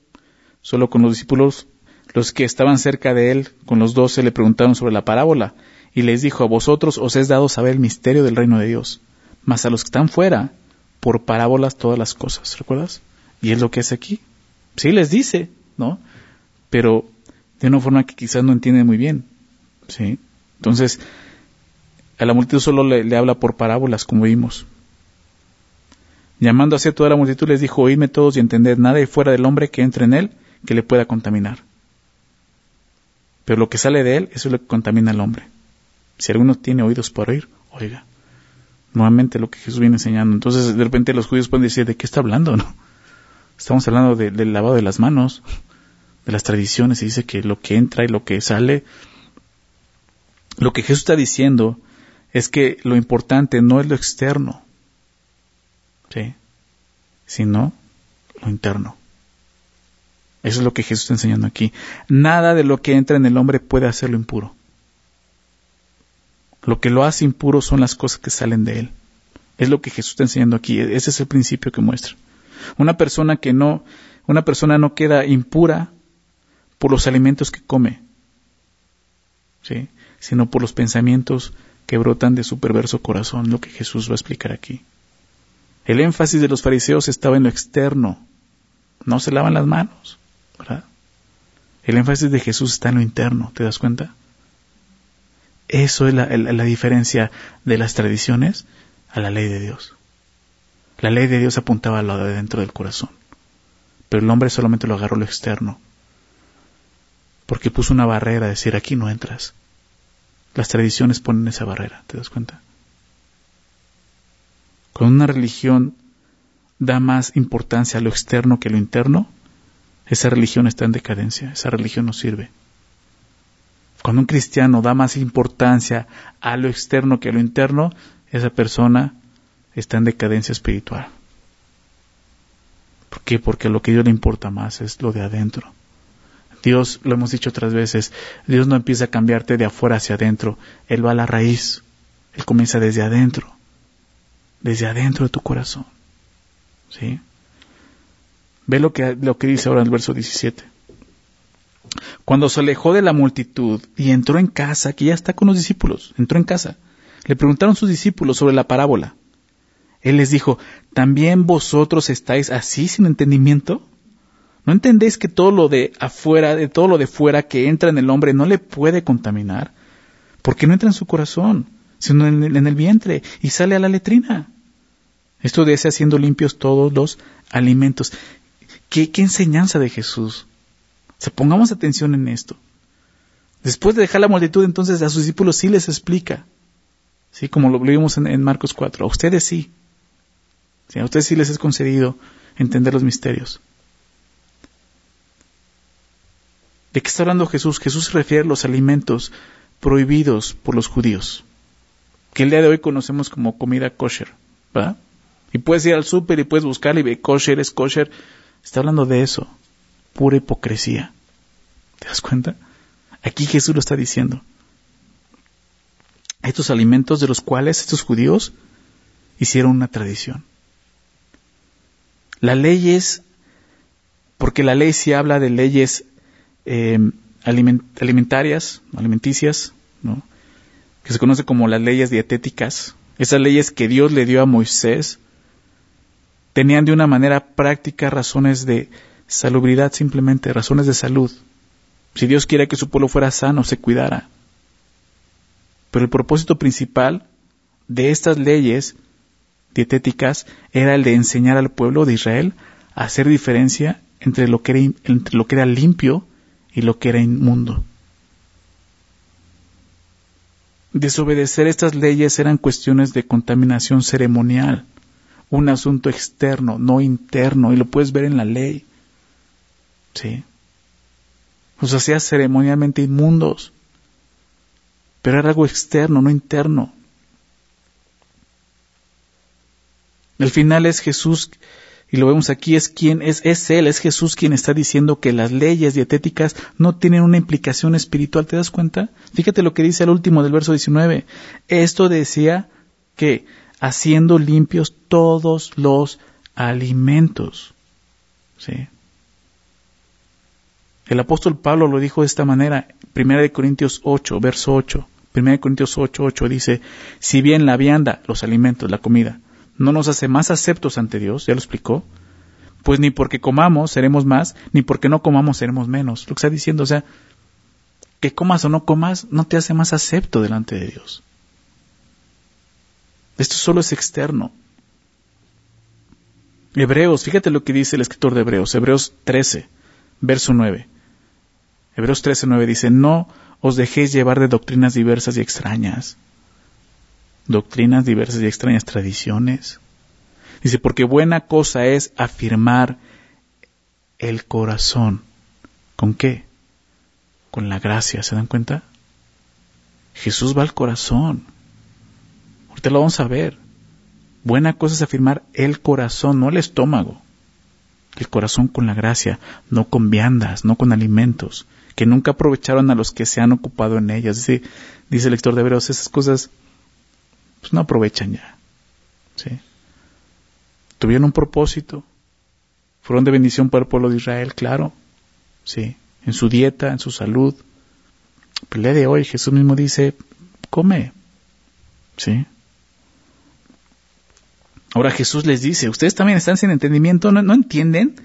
solo con los discípulos, los que estaban cerca de él, con los doce, le preguntaron sobre la parábola, y les dijo, a vosotros os es dado saber el misterio del reino de Dios, mas a los que están fuera, por parábolas todas las cosas, ¿recuerdas? Y es lo que hace aquí. Sí les dice, ¿no? Pero de una forma que quizás no entiende muy bien, ¿sí? Entonces, a la multitud solo le, habla por parábolas, como vimos. Llamando a toda la multitud les dijo, oídme todos y entended, nada fuera del hombre que entre en él que le pueda contaminar. Pero lo que sale de él, eso es lo que contamina al hombre. Si alguno tiene oídos para oír, oiga nuevamente lo que Jesús viene enseñando. Entonces, de repente los judíos pueden decir, ¿de qué está hablando? [LAUGHS] ¿No? Estamos hablando del lavado de las manos, de las tradiciones, y dice que lo que entra y lo que sale. Lo que Jesús está diciendo es que lo importante no es lo externo, ¿sí? sino lo interno. Eso es lo que Jesús está enseñando aquí. Nada de lo que entra en el hombre puede hacerlo impuro. Lo que lo hace impuro son las cosas que salen de él. Es lo que Jesús está enseñando aquí. Ese es el principio que muestra. Una persona que no, una persona no queda impura por los alimentos que come, ¿sí? sino por los pensamientos que brotan de su perverso corazón, lo que Jesús va a explicar aquí. El énfasis de los fariseos estaba en lo externo, no se lavan las manos, ¿verdad? El énfasis de Jesús está en lo interno, ¿te das cuenta? Eso es la, diferencia de las tradiciones a la ley de Dios. La ley de Dios apuntaba a lo de dentro del corazón, pero el hombre solamente lo agarró lo externo. porque puso una barrera, decir, aquí no entras. Las tradiciones ponen esa barrera, ¿te das cuenta? Cuando una religión da más importancia a lo externo que a lo interno, esa religión está en decadencia, esa religión no sirve. Cuando un cristiano da más importancia a lo externo que a lo interno, esa persona está en decadencia espiritual. ¿Por qué? Porque lo que a Dios le importa más es lo de adentro. Dios, lo hemos dicho otras veces, Dios no empieza a cambiarte de afuera hacia adentro, Él va a la raíz, Él comienza desde adentro, desde adentro de tu corazón. ¿Sí? Ve lo que, lo que dice ahora en el verso 17. Cuando se alejó de la multitud y entró en casa, que ya está con los discípulos, entró en casa, le preguntaron sus discípulos sobre la parábola. Él les dijo, ¿también vosotros estáis así sin entendimiento? ¿No entendéis que todo lo de afuera, de todo lo de fuera que entra en el hombre no le puede contaminar? Porque no entra en su corazón, sino en el, en el vientre y sale a la letrina. Esto de ese haciendo limpios todos los alimentos. ¿Qué, qué enseñanza de Jesús? Pongamos atención en esto. Después de dejar la multitud, entonces a sus discípulos sí les explica. Sí, como lo vimos en, en Marcos 4. A ustedes sí. A ustedes sí les es concedido entender los misterios. ¿De qué está hablando Jesús? Jesús se refiere a los alimentos prohibidos por los judíos, que el día de hoy conocemos como comida kosher, ¿verdad? Y puedes ir al súper y puedes buscar y ve kosher es kosher. Está hablando de eso, pura hipocresía. ¿Te das cuenta? Aquí Jesús lo está diciendo. Estos alimentos de los cuales estos judíos hicieron una tradición. La ley es, porque la ley sí habla de leyes eh, alimentarias, alimenticias, ¿no? que se conoce como las leyes dietéticas, esas leyes que Dios le dio a Moisés, tenían de una manera práctica razones de salubridad simplemente, razones de salud. Si Dios quiere que su pueblo fuera sano, se cuidara. Pero el propósito principal de estas leyes dietéticas era el de enseñar al pueblo de Israel a hacer diferencia entre lo que era, entre lo que era limpio y lo que era inmundo. Desobedecer estas leyes eran cuestiones de contaminación ceremonial, un asunto externo, no interno, y lo puedes ver en la ley. ¿Sí? Los hacía ceremonialmente inmundos, pero era algo externo, no interno. El final es Jesús, y lo vemos aquí, es quien, es, es Él, es Jesús quien está diciendo que las leyes dietéticas no tienen una implicación espiritual, ¿te das cuenta? Fíjate lo que dice al último del verso 19. Esto decía que haciendo limpios todos los alimentos. ¿Sí? El apóstol Pablo lo dijo de esta manera, 1 Corintios 8, verso 8. 1 Corintios 8, 8 dice, si bien la vianda, los alimentos, la comida, no nos hace más aceptos ante Dios, ya lo explicó, pues ni porque comamos seremos más, ni porque no comamos seremos menos. Lo que está diciendo, o sea, que comas o no comas no te hace más acepto delante de Dios. Esto solo es externo. Hebreos, fíjate lo que dice el escritor de Hebreos, Hebreos 13, verso 9. Hebreos 13, 9 dice, no os dejéis llevar de doctrinas diversas y extrañas doctrinas diversas y extrañas tradiciones. Dice, porque buena cosa es afirmar el corazón. ¿Con qué? Con la gracia, ¿se dan cuenta? Jesús va al corazón. Ahorita lo vamos a ver. Buena cosa es afirmar el corazón, no el estómago. El corazón con la gracia, no con viandas, no con alimentos, que nunca aprovecharon a los que se han ocupado en ellas. Dice, dice el lector de Hebreos, esas cosas pues no aprovechan ya. ¿sí? Tuvieron un propósito, fueron de bendición para el pueblo de Israel, claro, sí, en su dieta, en su salud. Pero de hoy Jesús mismo dice, come, sí. Ahora Jesús les dice, ustedes también están sin entendimiento, ¿no, entienden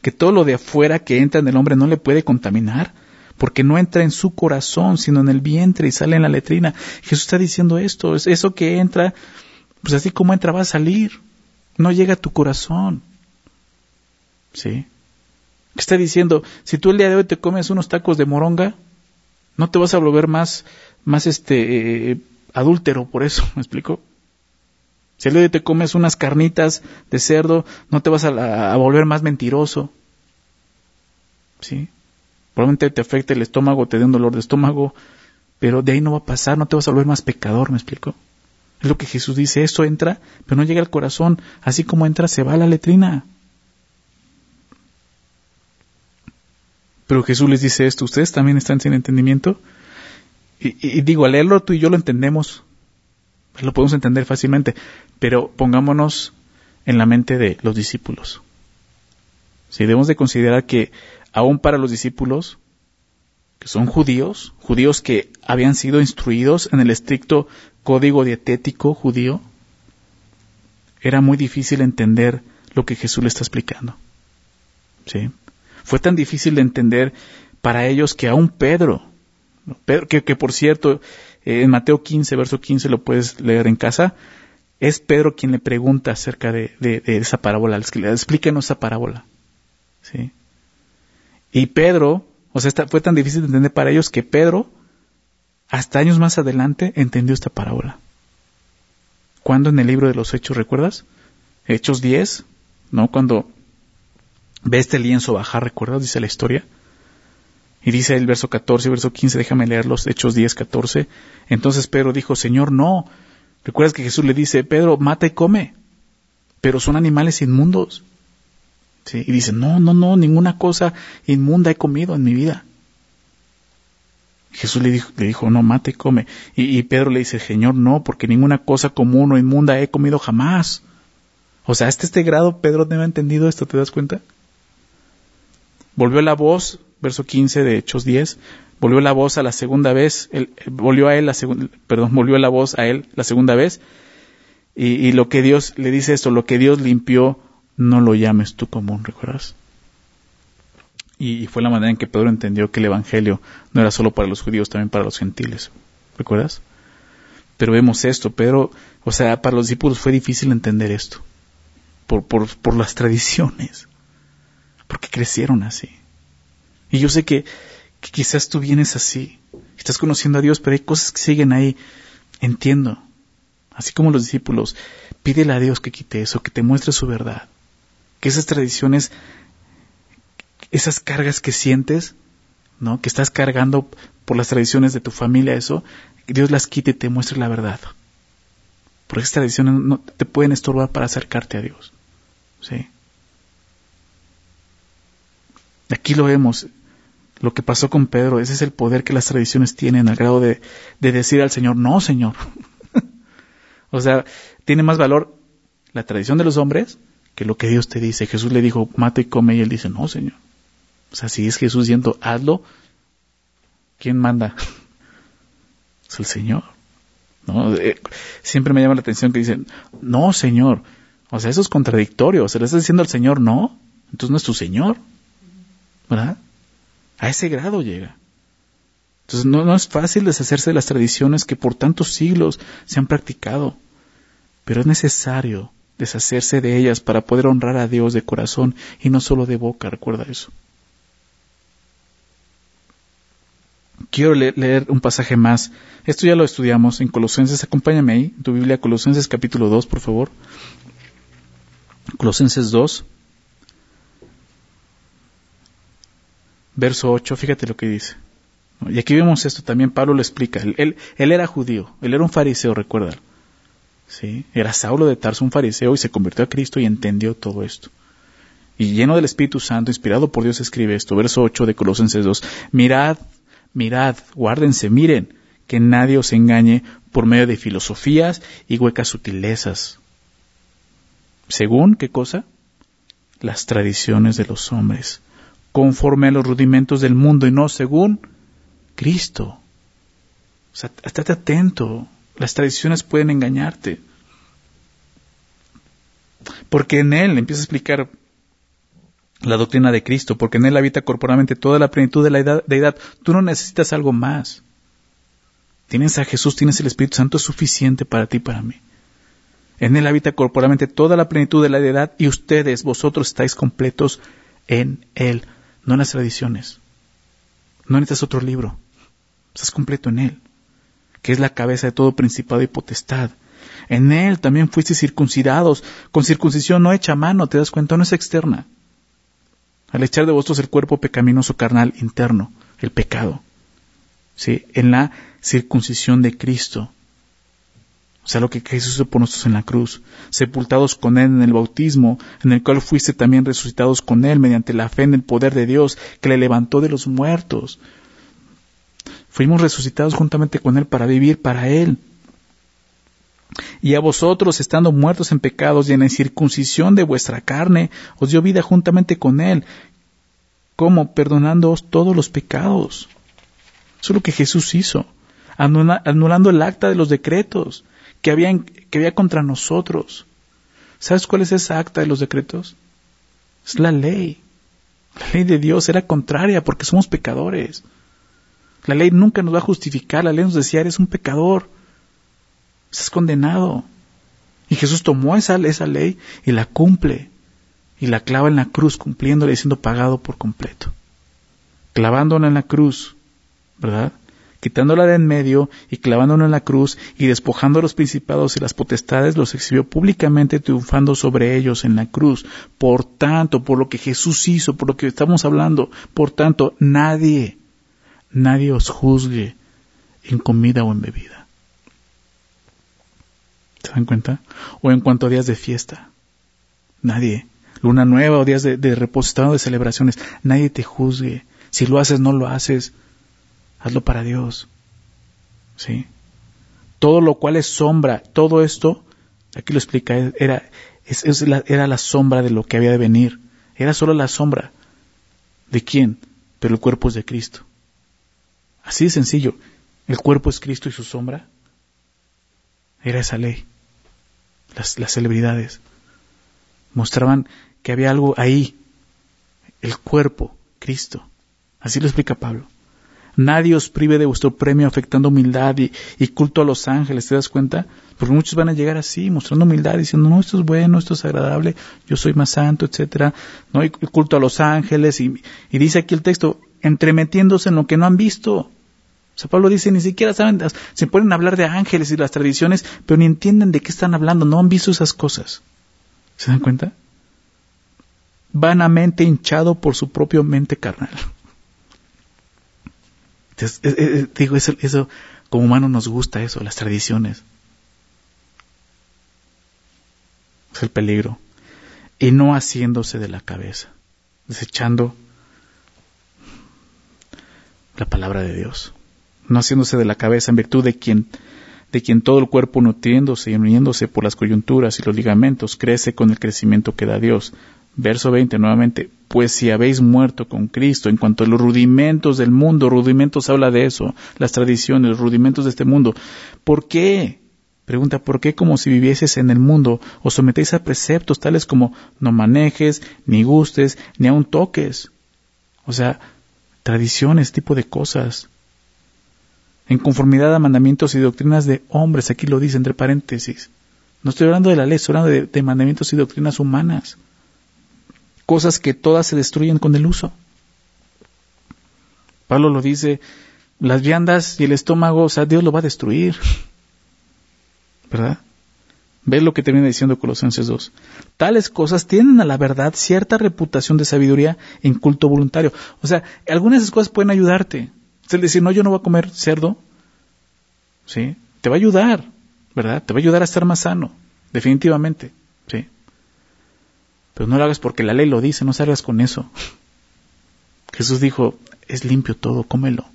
que todo lo de afuera que entra en el hombre no le puede contaminar? porque no entra en su corazón, sino en el vientre y sale en la letrina. Jesús está diciendo esto, es eso que entra, pues así como entra va a salir, no llega a tu corazón. ¿Sí? ¿Qué está diciendo? Si tú el día de hoy te comes unos tacos de moronga, no te vas a volver más, más este, eh, adúltero por eso, [LAUGHS] ¿me explico? Si el de te comes unas carnitas de cerdo, no te vas a, volver más mentiroso. ¿Sí? Probablemente te afecte el estómago, te dé un dolor de estómago, pero de ahí no va a pasar, no te vas a volver más pecador, ¿me explico? Es lo que Jesús dice, esto entra, pero no llega al corazón, así como entra, se va a la letrina. Pero Jesús les dice esto, ustedes también están sin entendimiento. Y, digo, al leerlo tú y yo lo entendemos, lo podemos entender fácilmente, pero pongámonos en la mente de los discípulos. Si debemos de considerar que aún para los discípulos, que son judíos, judíos que habían sido instruidos en el estricto código dietético judío, era muy difícil entender lo que Jesús le está explicando. ¿Sí? Fue tan difícil de entender para ellos que aún Pedro, que, que, por cierto, eh, en Mateo 15, verso 15 lo puedes leer en casa, es Pedro quien le pregunta acerca de, esa parábola, explíquenos esa parábola. ¿Sí? Y Pedro, o sea, fue tan difícil de entender para ellos que Pedro, hasta años más adelante, entendió esta parábola. ¿Cuándo en el libro de los Hechos, recuerdas? Hechos 10, ¿no? Cuando ve este lienzo bajar, ¿recuerdas? Dice la historia. Y dice el verso 14, verso 15, déjame leer los Hechos 10, 14. Entonces Pedro dijo, Señor, no. ¿Recuerdas que Jesús le dice, Pedro, mata y come? Pero son animales inmundos. ¿Sí? Y dice, no, no, no, ninguna cosa inmunda he comido en mi vida. Jesús le dijo, le dijo no, mate y come. Y, y, Pedro le dice, Señor, no, porque ninguna cosa común o inmunda he comido jamás. O sea, hasta este grado Pedro no ha entendido esto, ¿te das cuenta? Volvió la voz, verso 15 de Hechos 10, volvió la voz a la segunda vez, volvió a él la segunda, perdón, volvió la voz a él la segunda vez, y, lo que Dios le dice esto, lo que Dios limpió, no lo llames tú común, ¿recuerdas? Y, fue la manera en que Pedro entendió que el Evangelio no era solo para los judíos, también para los gentiles, ¿recuerdas? Pero vemos esto, Pedro, o sea, para los discípulos fue difícil entender esto, por, por, por las tradiciones, porque crecieron así. Y yo sé que, que quizás tú vienes así, estás conociendo a Dios, pero hay cosas que siguen ahí, entiendo, así como los discípulos, pídele a Dios que quite eso, que te muestre su verdad que esas tradiciones, esas cargas que sientes, ¿no? Que estás cargando por las tradiciones de tu familia, eso, Dios las quite y te muestre la verdad. Porque esas tradiciones no te pueden estorbar para acercarte a Dios. ¿Sí? Aquí lo vemos, lo que pasó con Pedro, ese es el poder que las tradiciones tienen al grado de, de decir al Señor, no, Señor. [LAUGHS] o sea, tiene más valor la tradición de los hombres que lo que Dios te dice. Jesús le dijo, mata y come, y él dice, no, Señor. O sea, si es Jesús diciendo, hazlo, ¿quién manda? [LAUGHS] es el Señor. ¿No? Eh, siempre me llama la atención que dicen, no, Señor. O sea, eso es contradictorio. Se le está diciendo al Señor, no. Entonces no es tu Señor. ¿Verdad? A ese grado llega. Entonces no, es fácil deshacerse de las tradiciones que por tantos siglos se han practicado. Pero es necesario deshacerse de ellas para poder honrar a Dios de corazón y no solo de boca, recuerda eso. Quiero leer un pasaje más. Esto ya lo estudiamos en Colosenses. Acompáñame ahí, en tu Biblia, Colosenses capítulo 2, por favor. Colosenses 2, verso 8, fíjate lo que dice. Y aquí vemos esto también, Pablo lo explica. Él, él, era judío, él era un fariseo, recuérdalo. ¿sí? Era Saulo de Tarso, un fariseo, y se convirtió a Cristo y entendió todo esto. Y lleno del Espíritu Santo, inspirado por Dios, escribe esto, verso 8 de Colosenses 2, mirad, mirad, guárdense, miren, que nadie os engañe por medio de filosofías y huecas sutilezas. ¿Según qué cosa? Las tradiciones de los hombres, conforme a los rudimentos del mundo y no según Cristo. O sea, estate atento. Las tradiciones pueden engañarte. Porque en Él, empieza a explicar la doctrina de Cristo, porque en Él habita corporalmente toda la plenitud de la deidad. Tú no necesitas algo más. Tienes a Jesús, tienes el Espíritu Santo, es suficiente para ti y para mí. En Él habita corporalmente toda la plenitud de la deidad y ustedes, vosotros estáis completos en Él. No en las tradiciones. No necesitas otro libro. Estás completo en Él, que es la cabeza de todo principado y potestad. En Él también fuiste circuncidados, con circuncisión no hecha mano, te das cuenta, no es externa. Al echar de vosotros el cuerpo pecaminoso carnal interno, el pecado. ¿Sí? En la circuncisión de Cristo. O sea, lo que Jesús hizo por nosotros en la cruz. Sepultados con Él en el bautismo, en el cual fuiste también resucitados con Él mediante la fe en el poder de Dios, que le levantó de los muertos. Fuimos resucitados juntamente con Él para vivir para Él. Y a vosotros, estando muertos en pecados y en la circuncisión de vuestra carne, os dio vida juntamente con Él. ¿Cómo? Perdonándoos todos los pecados. Eso es lo que Jesús hizo, anulando el acta de los decretos que, que había contra nosotros. ¿Sabes cuál es esa acta de los decretos? Es la ley. La ley de Dios era contraria porque somos pecadores. La ley nunca nos va a justificar. La ley nos decía, eres un pecador. Estás condenado. Y Jesús tomó esa, esa ley y la cumple. Y la clava en la cruz, cumpliéndola y siendo pagado por completo. Clavándola en la cruz, ¿verdad? Quitándola de en medio y clavándola en la cruz y despojando a los principados y las potestades, los exhibió públicamente triunfando sobre ellos en la cruz. Por tanto, por lo que Jesús hizo, por lo que estamos hablando, por tanto, nadie, nadie os juzgue en comida o en bebida ¿Se dan cuenta? O en cuanto a días de fiesta. Nadie. Luna nueva o días de, reposo, de celebraciones. Nadie te juzgue. Si lo haces, no lo haces. Hazlo para Dios. ¿Sí? Todo lo cual es sombra, todo esto, aquí lo explica, era, la, era la sombra de lo que había de venir. Era solo la sombra. ¿De quién? Pero el cuerpo es de Cristo. Así de sencillo. El cuerpo es Cristo y su sombra. Era esa ley las, celebridades. Mostraban que había algo ahí, el cuerpo, Cristo. Así lo explica Pablo. Nadie os prive de vuestro premio afectando humildad y, culto a los ángeles, ¿te das cuenta? Porque muchos van a llegar así, mostrando humildad, diciendo, no, esto es bueno, esto es agradable, yo soy más santo, etcétera, ¿no? Y culto a los ángeles, y, y dice aquí el texto, entremetiéndose en lo que no han visto. O sea, Pablo dice, ni siquiera saben, se pueden hablar de ángeles y las tradiciones, pero ni entienden de qué están hablando, no han visto esas cosas. ¿Se dan cuenta? Vanamente hinchado por su propio mente carnal. Entonces, digo, eso, eso, como humano nos gusta eso, las tradiciones. Es el peligro. Y no haciéndose de la cabeza, desechando la palabra de Dios no haciéndose de la cabeza en virtud de quien de quien todo el cuerpo nutriéndose y uniéndose por las coyunturas y los ligamentos crece con el crecimiento que da Dios. Verso 20 nuevamente, pues si habéis muerto con Cristo en cuanto a los rudimentos del mundo, rudimentos habla de eso, las tradiciones, los rudimentos de este mundo, ¿por qué? Pregunta, ¿por qué como si vivieses en el mundo os sometéis a preceptos tales como no manejes, ni gustes, ni aun toques? O sea, tradiciones, tipo de cosas en conformidad a mandamientos y doctrinas de hombres, aquí lo dice entre paréntesis. No estoy hablando de la ley, estoy hablando de, mandamientos y doctrinas humanas. Cosas que todas se destruyen con el uso. Pablo lo dice, las viandas y el estómago, o sea, Dios lo va a destruir. [LAUGHS] ¿Verdad? Ve lo que termina diciendo Colosenses 2. Tales cosas tienen a la verdad cierta reputación de sabiduría en culto voluntario. O sea, algunas de esas cosas pueden ayudarte. Es decir, no, yo no voy a comer cerdo, ¿sí? Te va a ayudar, ¿verdad? Te va a ayudar a estar más sano, definitivamente, ¿sí? Pero no lo hagas porque la ley lo dice, no salgas con eso. Jesús dijo, es limpio todo, cómelo.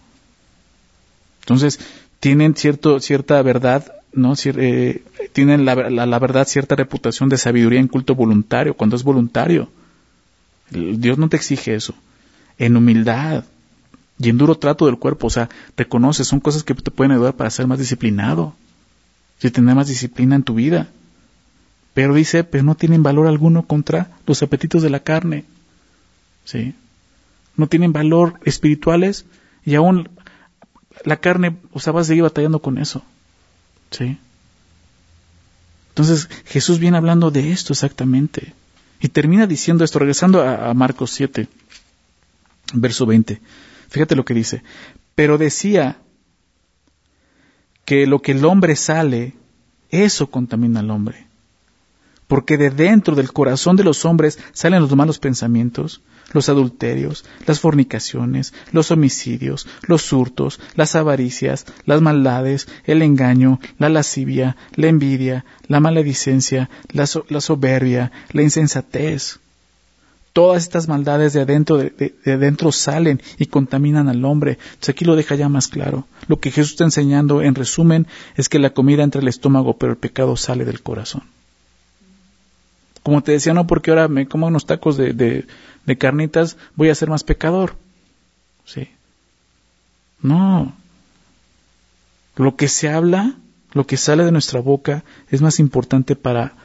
Entonces, tienen cierto, cierta verdad, ¿no? Eh, tienen la, la, verdad cierta reputación de sabiduría en culto voluntario, cuando es voluntario. Dios no te exige eso. En humildad, y en duro trato del cuerpo, o sea, reconoce, son cosas que te pueden ayudar para ser más disciplinado, y tener más disciplina en tu vida. Pero dice, pero no tienen valor alguno contra los apetitos de la carne. ¿Sí? No tienen valor espirituales y aún la carne, o sea, vas a seguir batallando con eso. ¿Sí? Entonces Jesús viene hablando de esto exactamente. Y termina diciendo esto, regresando a, a Marcos 7. Verso 20. Fíjate lo que dice. Pero decía que lo que el hombre sale, eso contamina al hombre. Porque de dentro del corazón de los hombres salen los malos pensamientos, los adulterios, las fornicaciones, los homicidios, los hurtos, las avaricias, las maldades, el engaño, la lascivia, la envidia, la maledicencia, la, soberbia, la insensatez. Todas estas maldades de adentro, de, adentro salen y contaminan al hombre. Entonces aquí lo deja ya más claro. Lo que Jesús está enseñando, en resumen, es que la comida entra el estómago, pero el pecado sale del corazón. Como te decía, no porque ahora me como unos tacos de, de carnitas, voy a ser más pecador. Sí. No. Lo que se habla, lo que sale de nuestra boca, es más importante para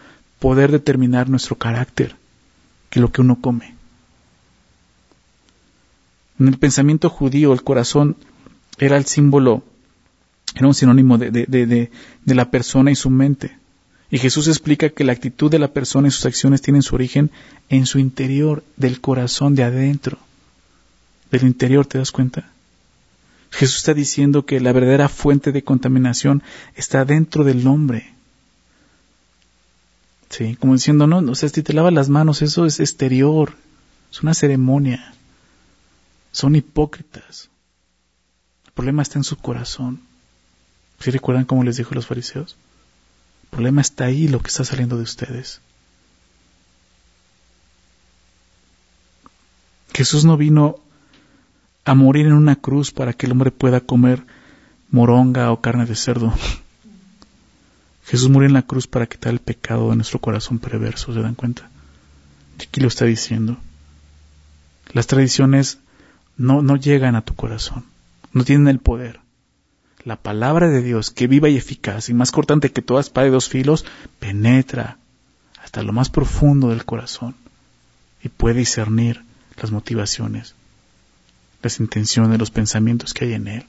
poder determinar nuestro carácter que lo que uno come. En el pensamiento judío, el corazón era el símbolo, era un sinónimo de, de, la persona y su mente. Y Jesús explica que la actitud de la persona y sus acciones tienen su origen en su interior, del corazón de adentro. Del interior, ¿te das cuenta? Jesús está diciendo que la verdadera fuente de contaminación está dentro del hombre. Sí, como diciendo, no, o sea, si te lavas las manos, eso es exterior, es una ceremonia. Son hipócritas. El problema está en su corazón. ¿Sí recuerdan cómo les dijo los fariseos? Problema está ahí, lo que está saliendo de ustedes. Jesús no vino a morir en una cruz para que el hombre pueda comer moronga o carne de cerdo. Jesús murió en la cruz para quitar el pecado de nuestro corazón perverso, ¿se dan cuenta? Y aquí lo está diciendo. Las tradiciones no, no llegan a tu corazón, no tienen el poder. La palabra de Dios, que viva y eficaz y más cortante que toda espada de dos filos, penetra hasta lo más profundo del corazón y puede discernir las motivaciones, las intenciones, los pensamientos que hay en él.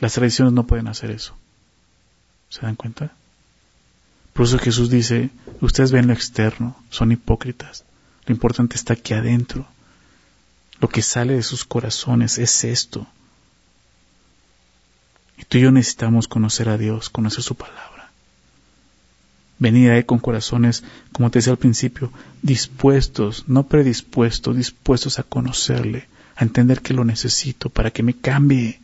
Las tradiciones no pueden hacer eso. ¿Se dan cuenta? Por eso Jesús dice, ustedes ven lo externo, son hipócritas. Lo importante está aquí adentro. Lo que sale de sus corazones es esto. Tú y yo necesitamos conocer a Dios, conocer su palabra. Venir a Él con corazones, como te decía al principio, dispuestos, no predispuestos, dispuestos a conocerle, a entender que lo necesito para que me cambie,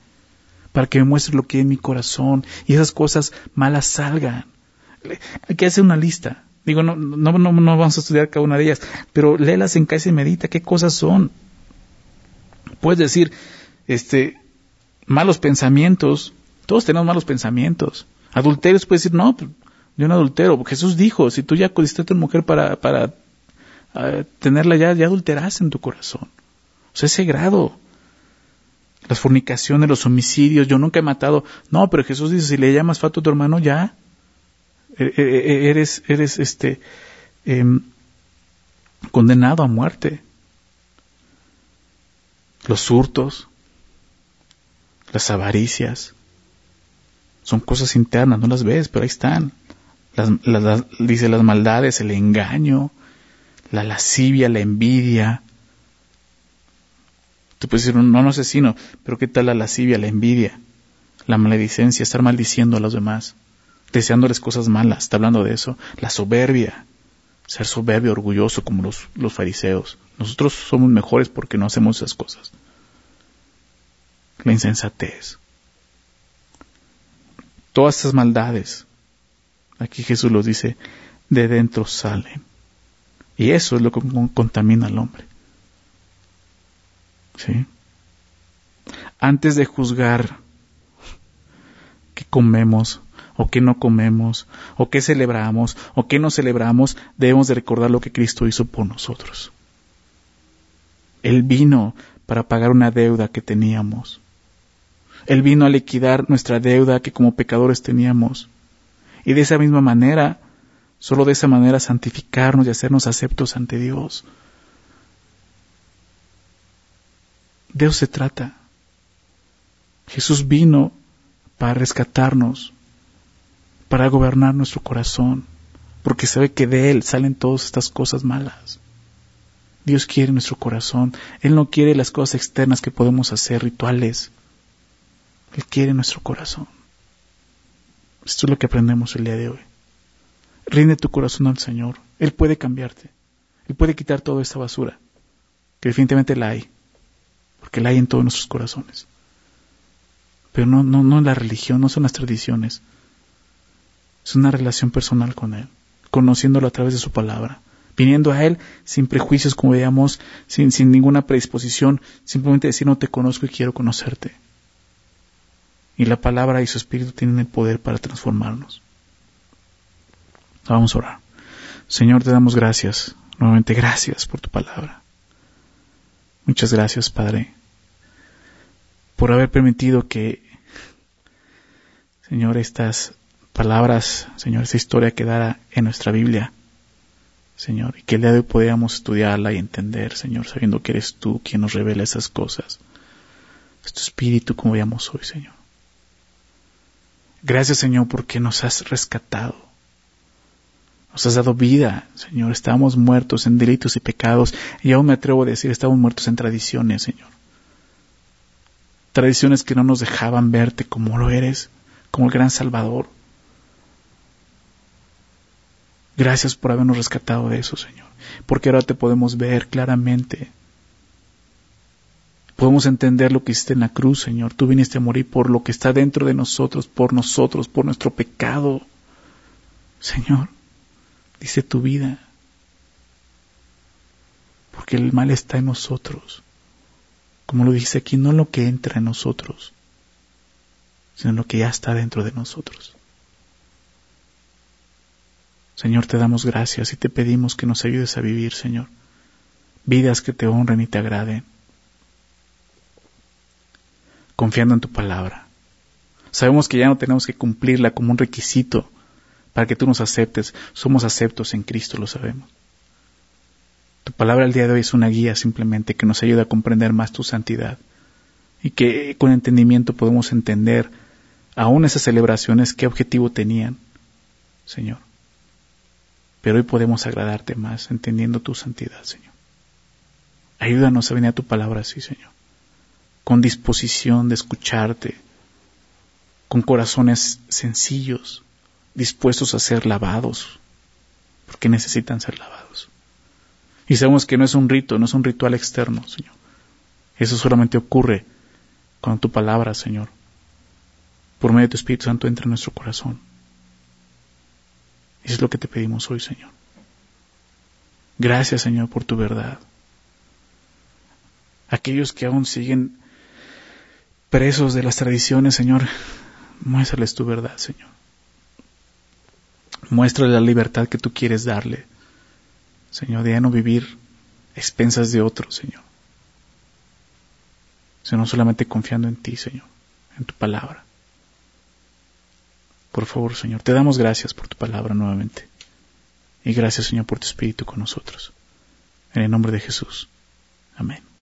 para que me muestre lo que hay en mi corazón y esas cosas malas salgan hay que hacer una lista. Digo, no, no, no, no vamos a estudiar cada una de ellas, pero léelas en casa y medita qué cosas son. Puedes decir, este, malos pensamientos, todos tenemos malos pensamientos. Adulterios puedes decir, no, pues, yo no adultero. Jesús dijo, si tú ya acudiste a tu mujer para, para ah, tenerla ya, ya adulteraste en tu corazón. O sea, ese grado. Las fornicaciones, los homicidios, yo nunca he matado. No, pero Jesús dice, si le llamas fato a tu hermano, ya, e, e, e, eres, eres este, em, condenado a muerte. Los hurtos, las avaricias, son cosas internas, no las ves, pero ahí están. Las, dice las maldades, el engaño, la lascivia, la envidia. Tú puedes decir, no, no asesino, pero ¿qué tal la lascivia, la envidia, la maledicencia, estar maldiciendo a los demás? deseándoles cosas malas, está hablando de eso. La soberbia, ser soberbio, orgulloso como los, los fariseos. Nosotros somos mejores porque no hacemos esas cosas. La insensatez. Todas esas maldades, aquí Jesús los dice, de dentro salen. Y eso es lo que contamina al hombre. ¿Sí? Antes de juzgar qué comemos, o qué no comemos, o qué celebramos, o qué no celebramos, debemos de recordar lo que Cristo hizo por nosotros. Él vino para pagar una deuda que teníamos. Él vino a liquidar nuestra deuda que como pecadores teníamos. Y de esa misma manera, solo de esa manera santificarnos y hacernos aceptos ante Dios. De eso se trata. Jesús vino para rescatarnos, para gobernar nuestro corazón, porque sabe que de Él salen todas estas cosas malas. Dios quiere nuestro corazón. Él no quiere las cosas externas que podemos hacer, rituales. Él quiere nuestro corazón. Esto es lo que aprendemos el día de hoy. Rinde tu corazón al Señor. Él puede cambiarte. Él puede quitar toda esta basura, que definitivamente la hay, porque la hay en todos nuestros corazones. Pero no, no, no en la religión, no son las tradiciones. Es una relación personal con Él, conociéndolo a través de su palabra, viniendo a Él sin prejuicios, como veíamos, sin, sin ninguna predisposición, simplemente decir no te conozco y quiero conocerte. Y la palabra y su espíritu tienen el poder para transformarnos. Vamos a orar. Señor, te damos gracias, nuevamente gracias por tu palabra. Muchas gracias, Padre, por haber permitido que, Señor, estas palabras, Señor, esa historia quedara en nuestra Biblia, Señor, y que el día de hoy podamos estudiarla y entender, Señor, sabiendo que eres tú quien nos revela esas cosas. Es tu espíritu como veamos hoy, Señor. Gracias, Señor, porque nos has rescatado. Nos has dado vida, Señor. Estábamos muertos en delitos y pecados, y aún me atrevo a decir, estábamos muertos en tradiciones, Señor. Tradiciones que no nos dejaban verte como lo eres, como el gran Salvador. Gracias por habernos rescatado de eso, Señor. Porque ahora te podemos ver claramente. Podemos entender lo que hiciste en la cruz, Señor. Tú viniste a morir por lo que está dentro de nosotros, por nosotros, por nuestro pecado. Señor, dice tu vida. Porque el mal está en nosotros. Como lo dice aquí, no lo que entra en nosotros, sino lo que ya está dentro de nosotros. Señor, te damos gracias y te pedimos que nos ayudes a vivir, Señor, vidas que te honren y te agraden, confiando en tu palabra. Sabemos que ya no tenemos que cumplirla como un requisito para que tú nos aceptes. Somos aceptos en Cristo, lo sabemos. Tu palabra el día de hoy es una guía simplemente que nos ayuda a comprender más tu santidad y que con entendimiento podemos entender aún esas celebraciones qué objetivo tenían, Señor. Pero hoy podemos agradarte más entendiendo tu santidad, Señor. Ayúdanos a venir a tu palabra así, Señor. Con disposición de escucharte, con corazones sencillos, dispuestos a ser lavados, porque necesitan ser lavados. Y sabemos que no es un rito, no es un ritual externo, Señor. Eso solamente ocurre cuando tu palabra, Señor, por medio de tu Espíritu Santo entra en nuestro corazón. Eso es lo que te pedimos hoy, Señor. Gracias, Señor, por tu verdad. Aquellos que aún siguen presos de las tradiciones, Señor, muéstrales tu verdad, Señor. Muéstrale la libertad que tú quieres darle, Señor, de no vivir expensas de otros, Señor. Sino solamente confiando en ti, Señor, en tu palabra. Por favor, Señor, te damos gracias por tu palabra nuevamente. Y gracias, Señor, por tu Espíritu con nosotros. En el nombre de Jesús. Amén.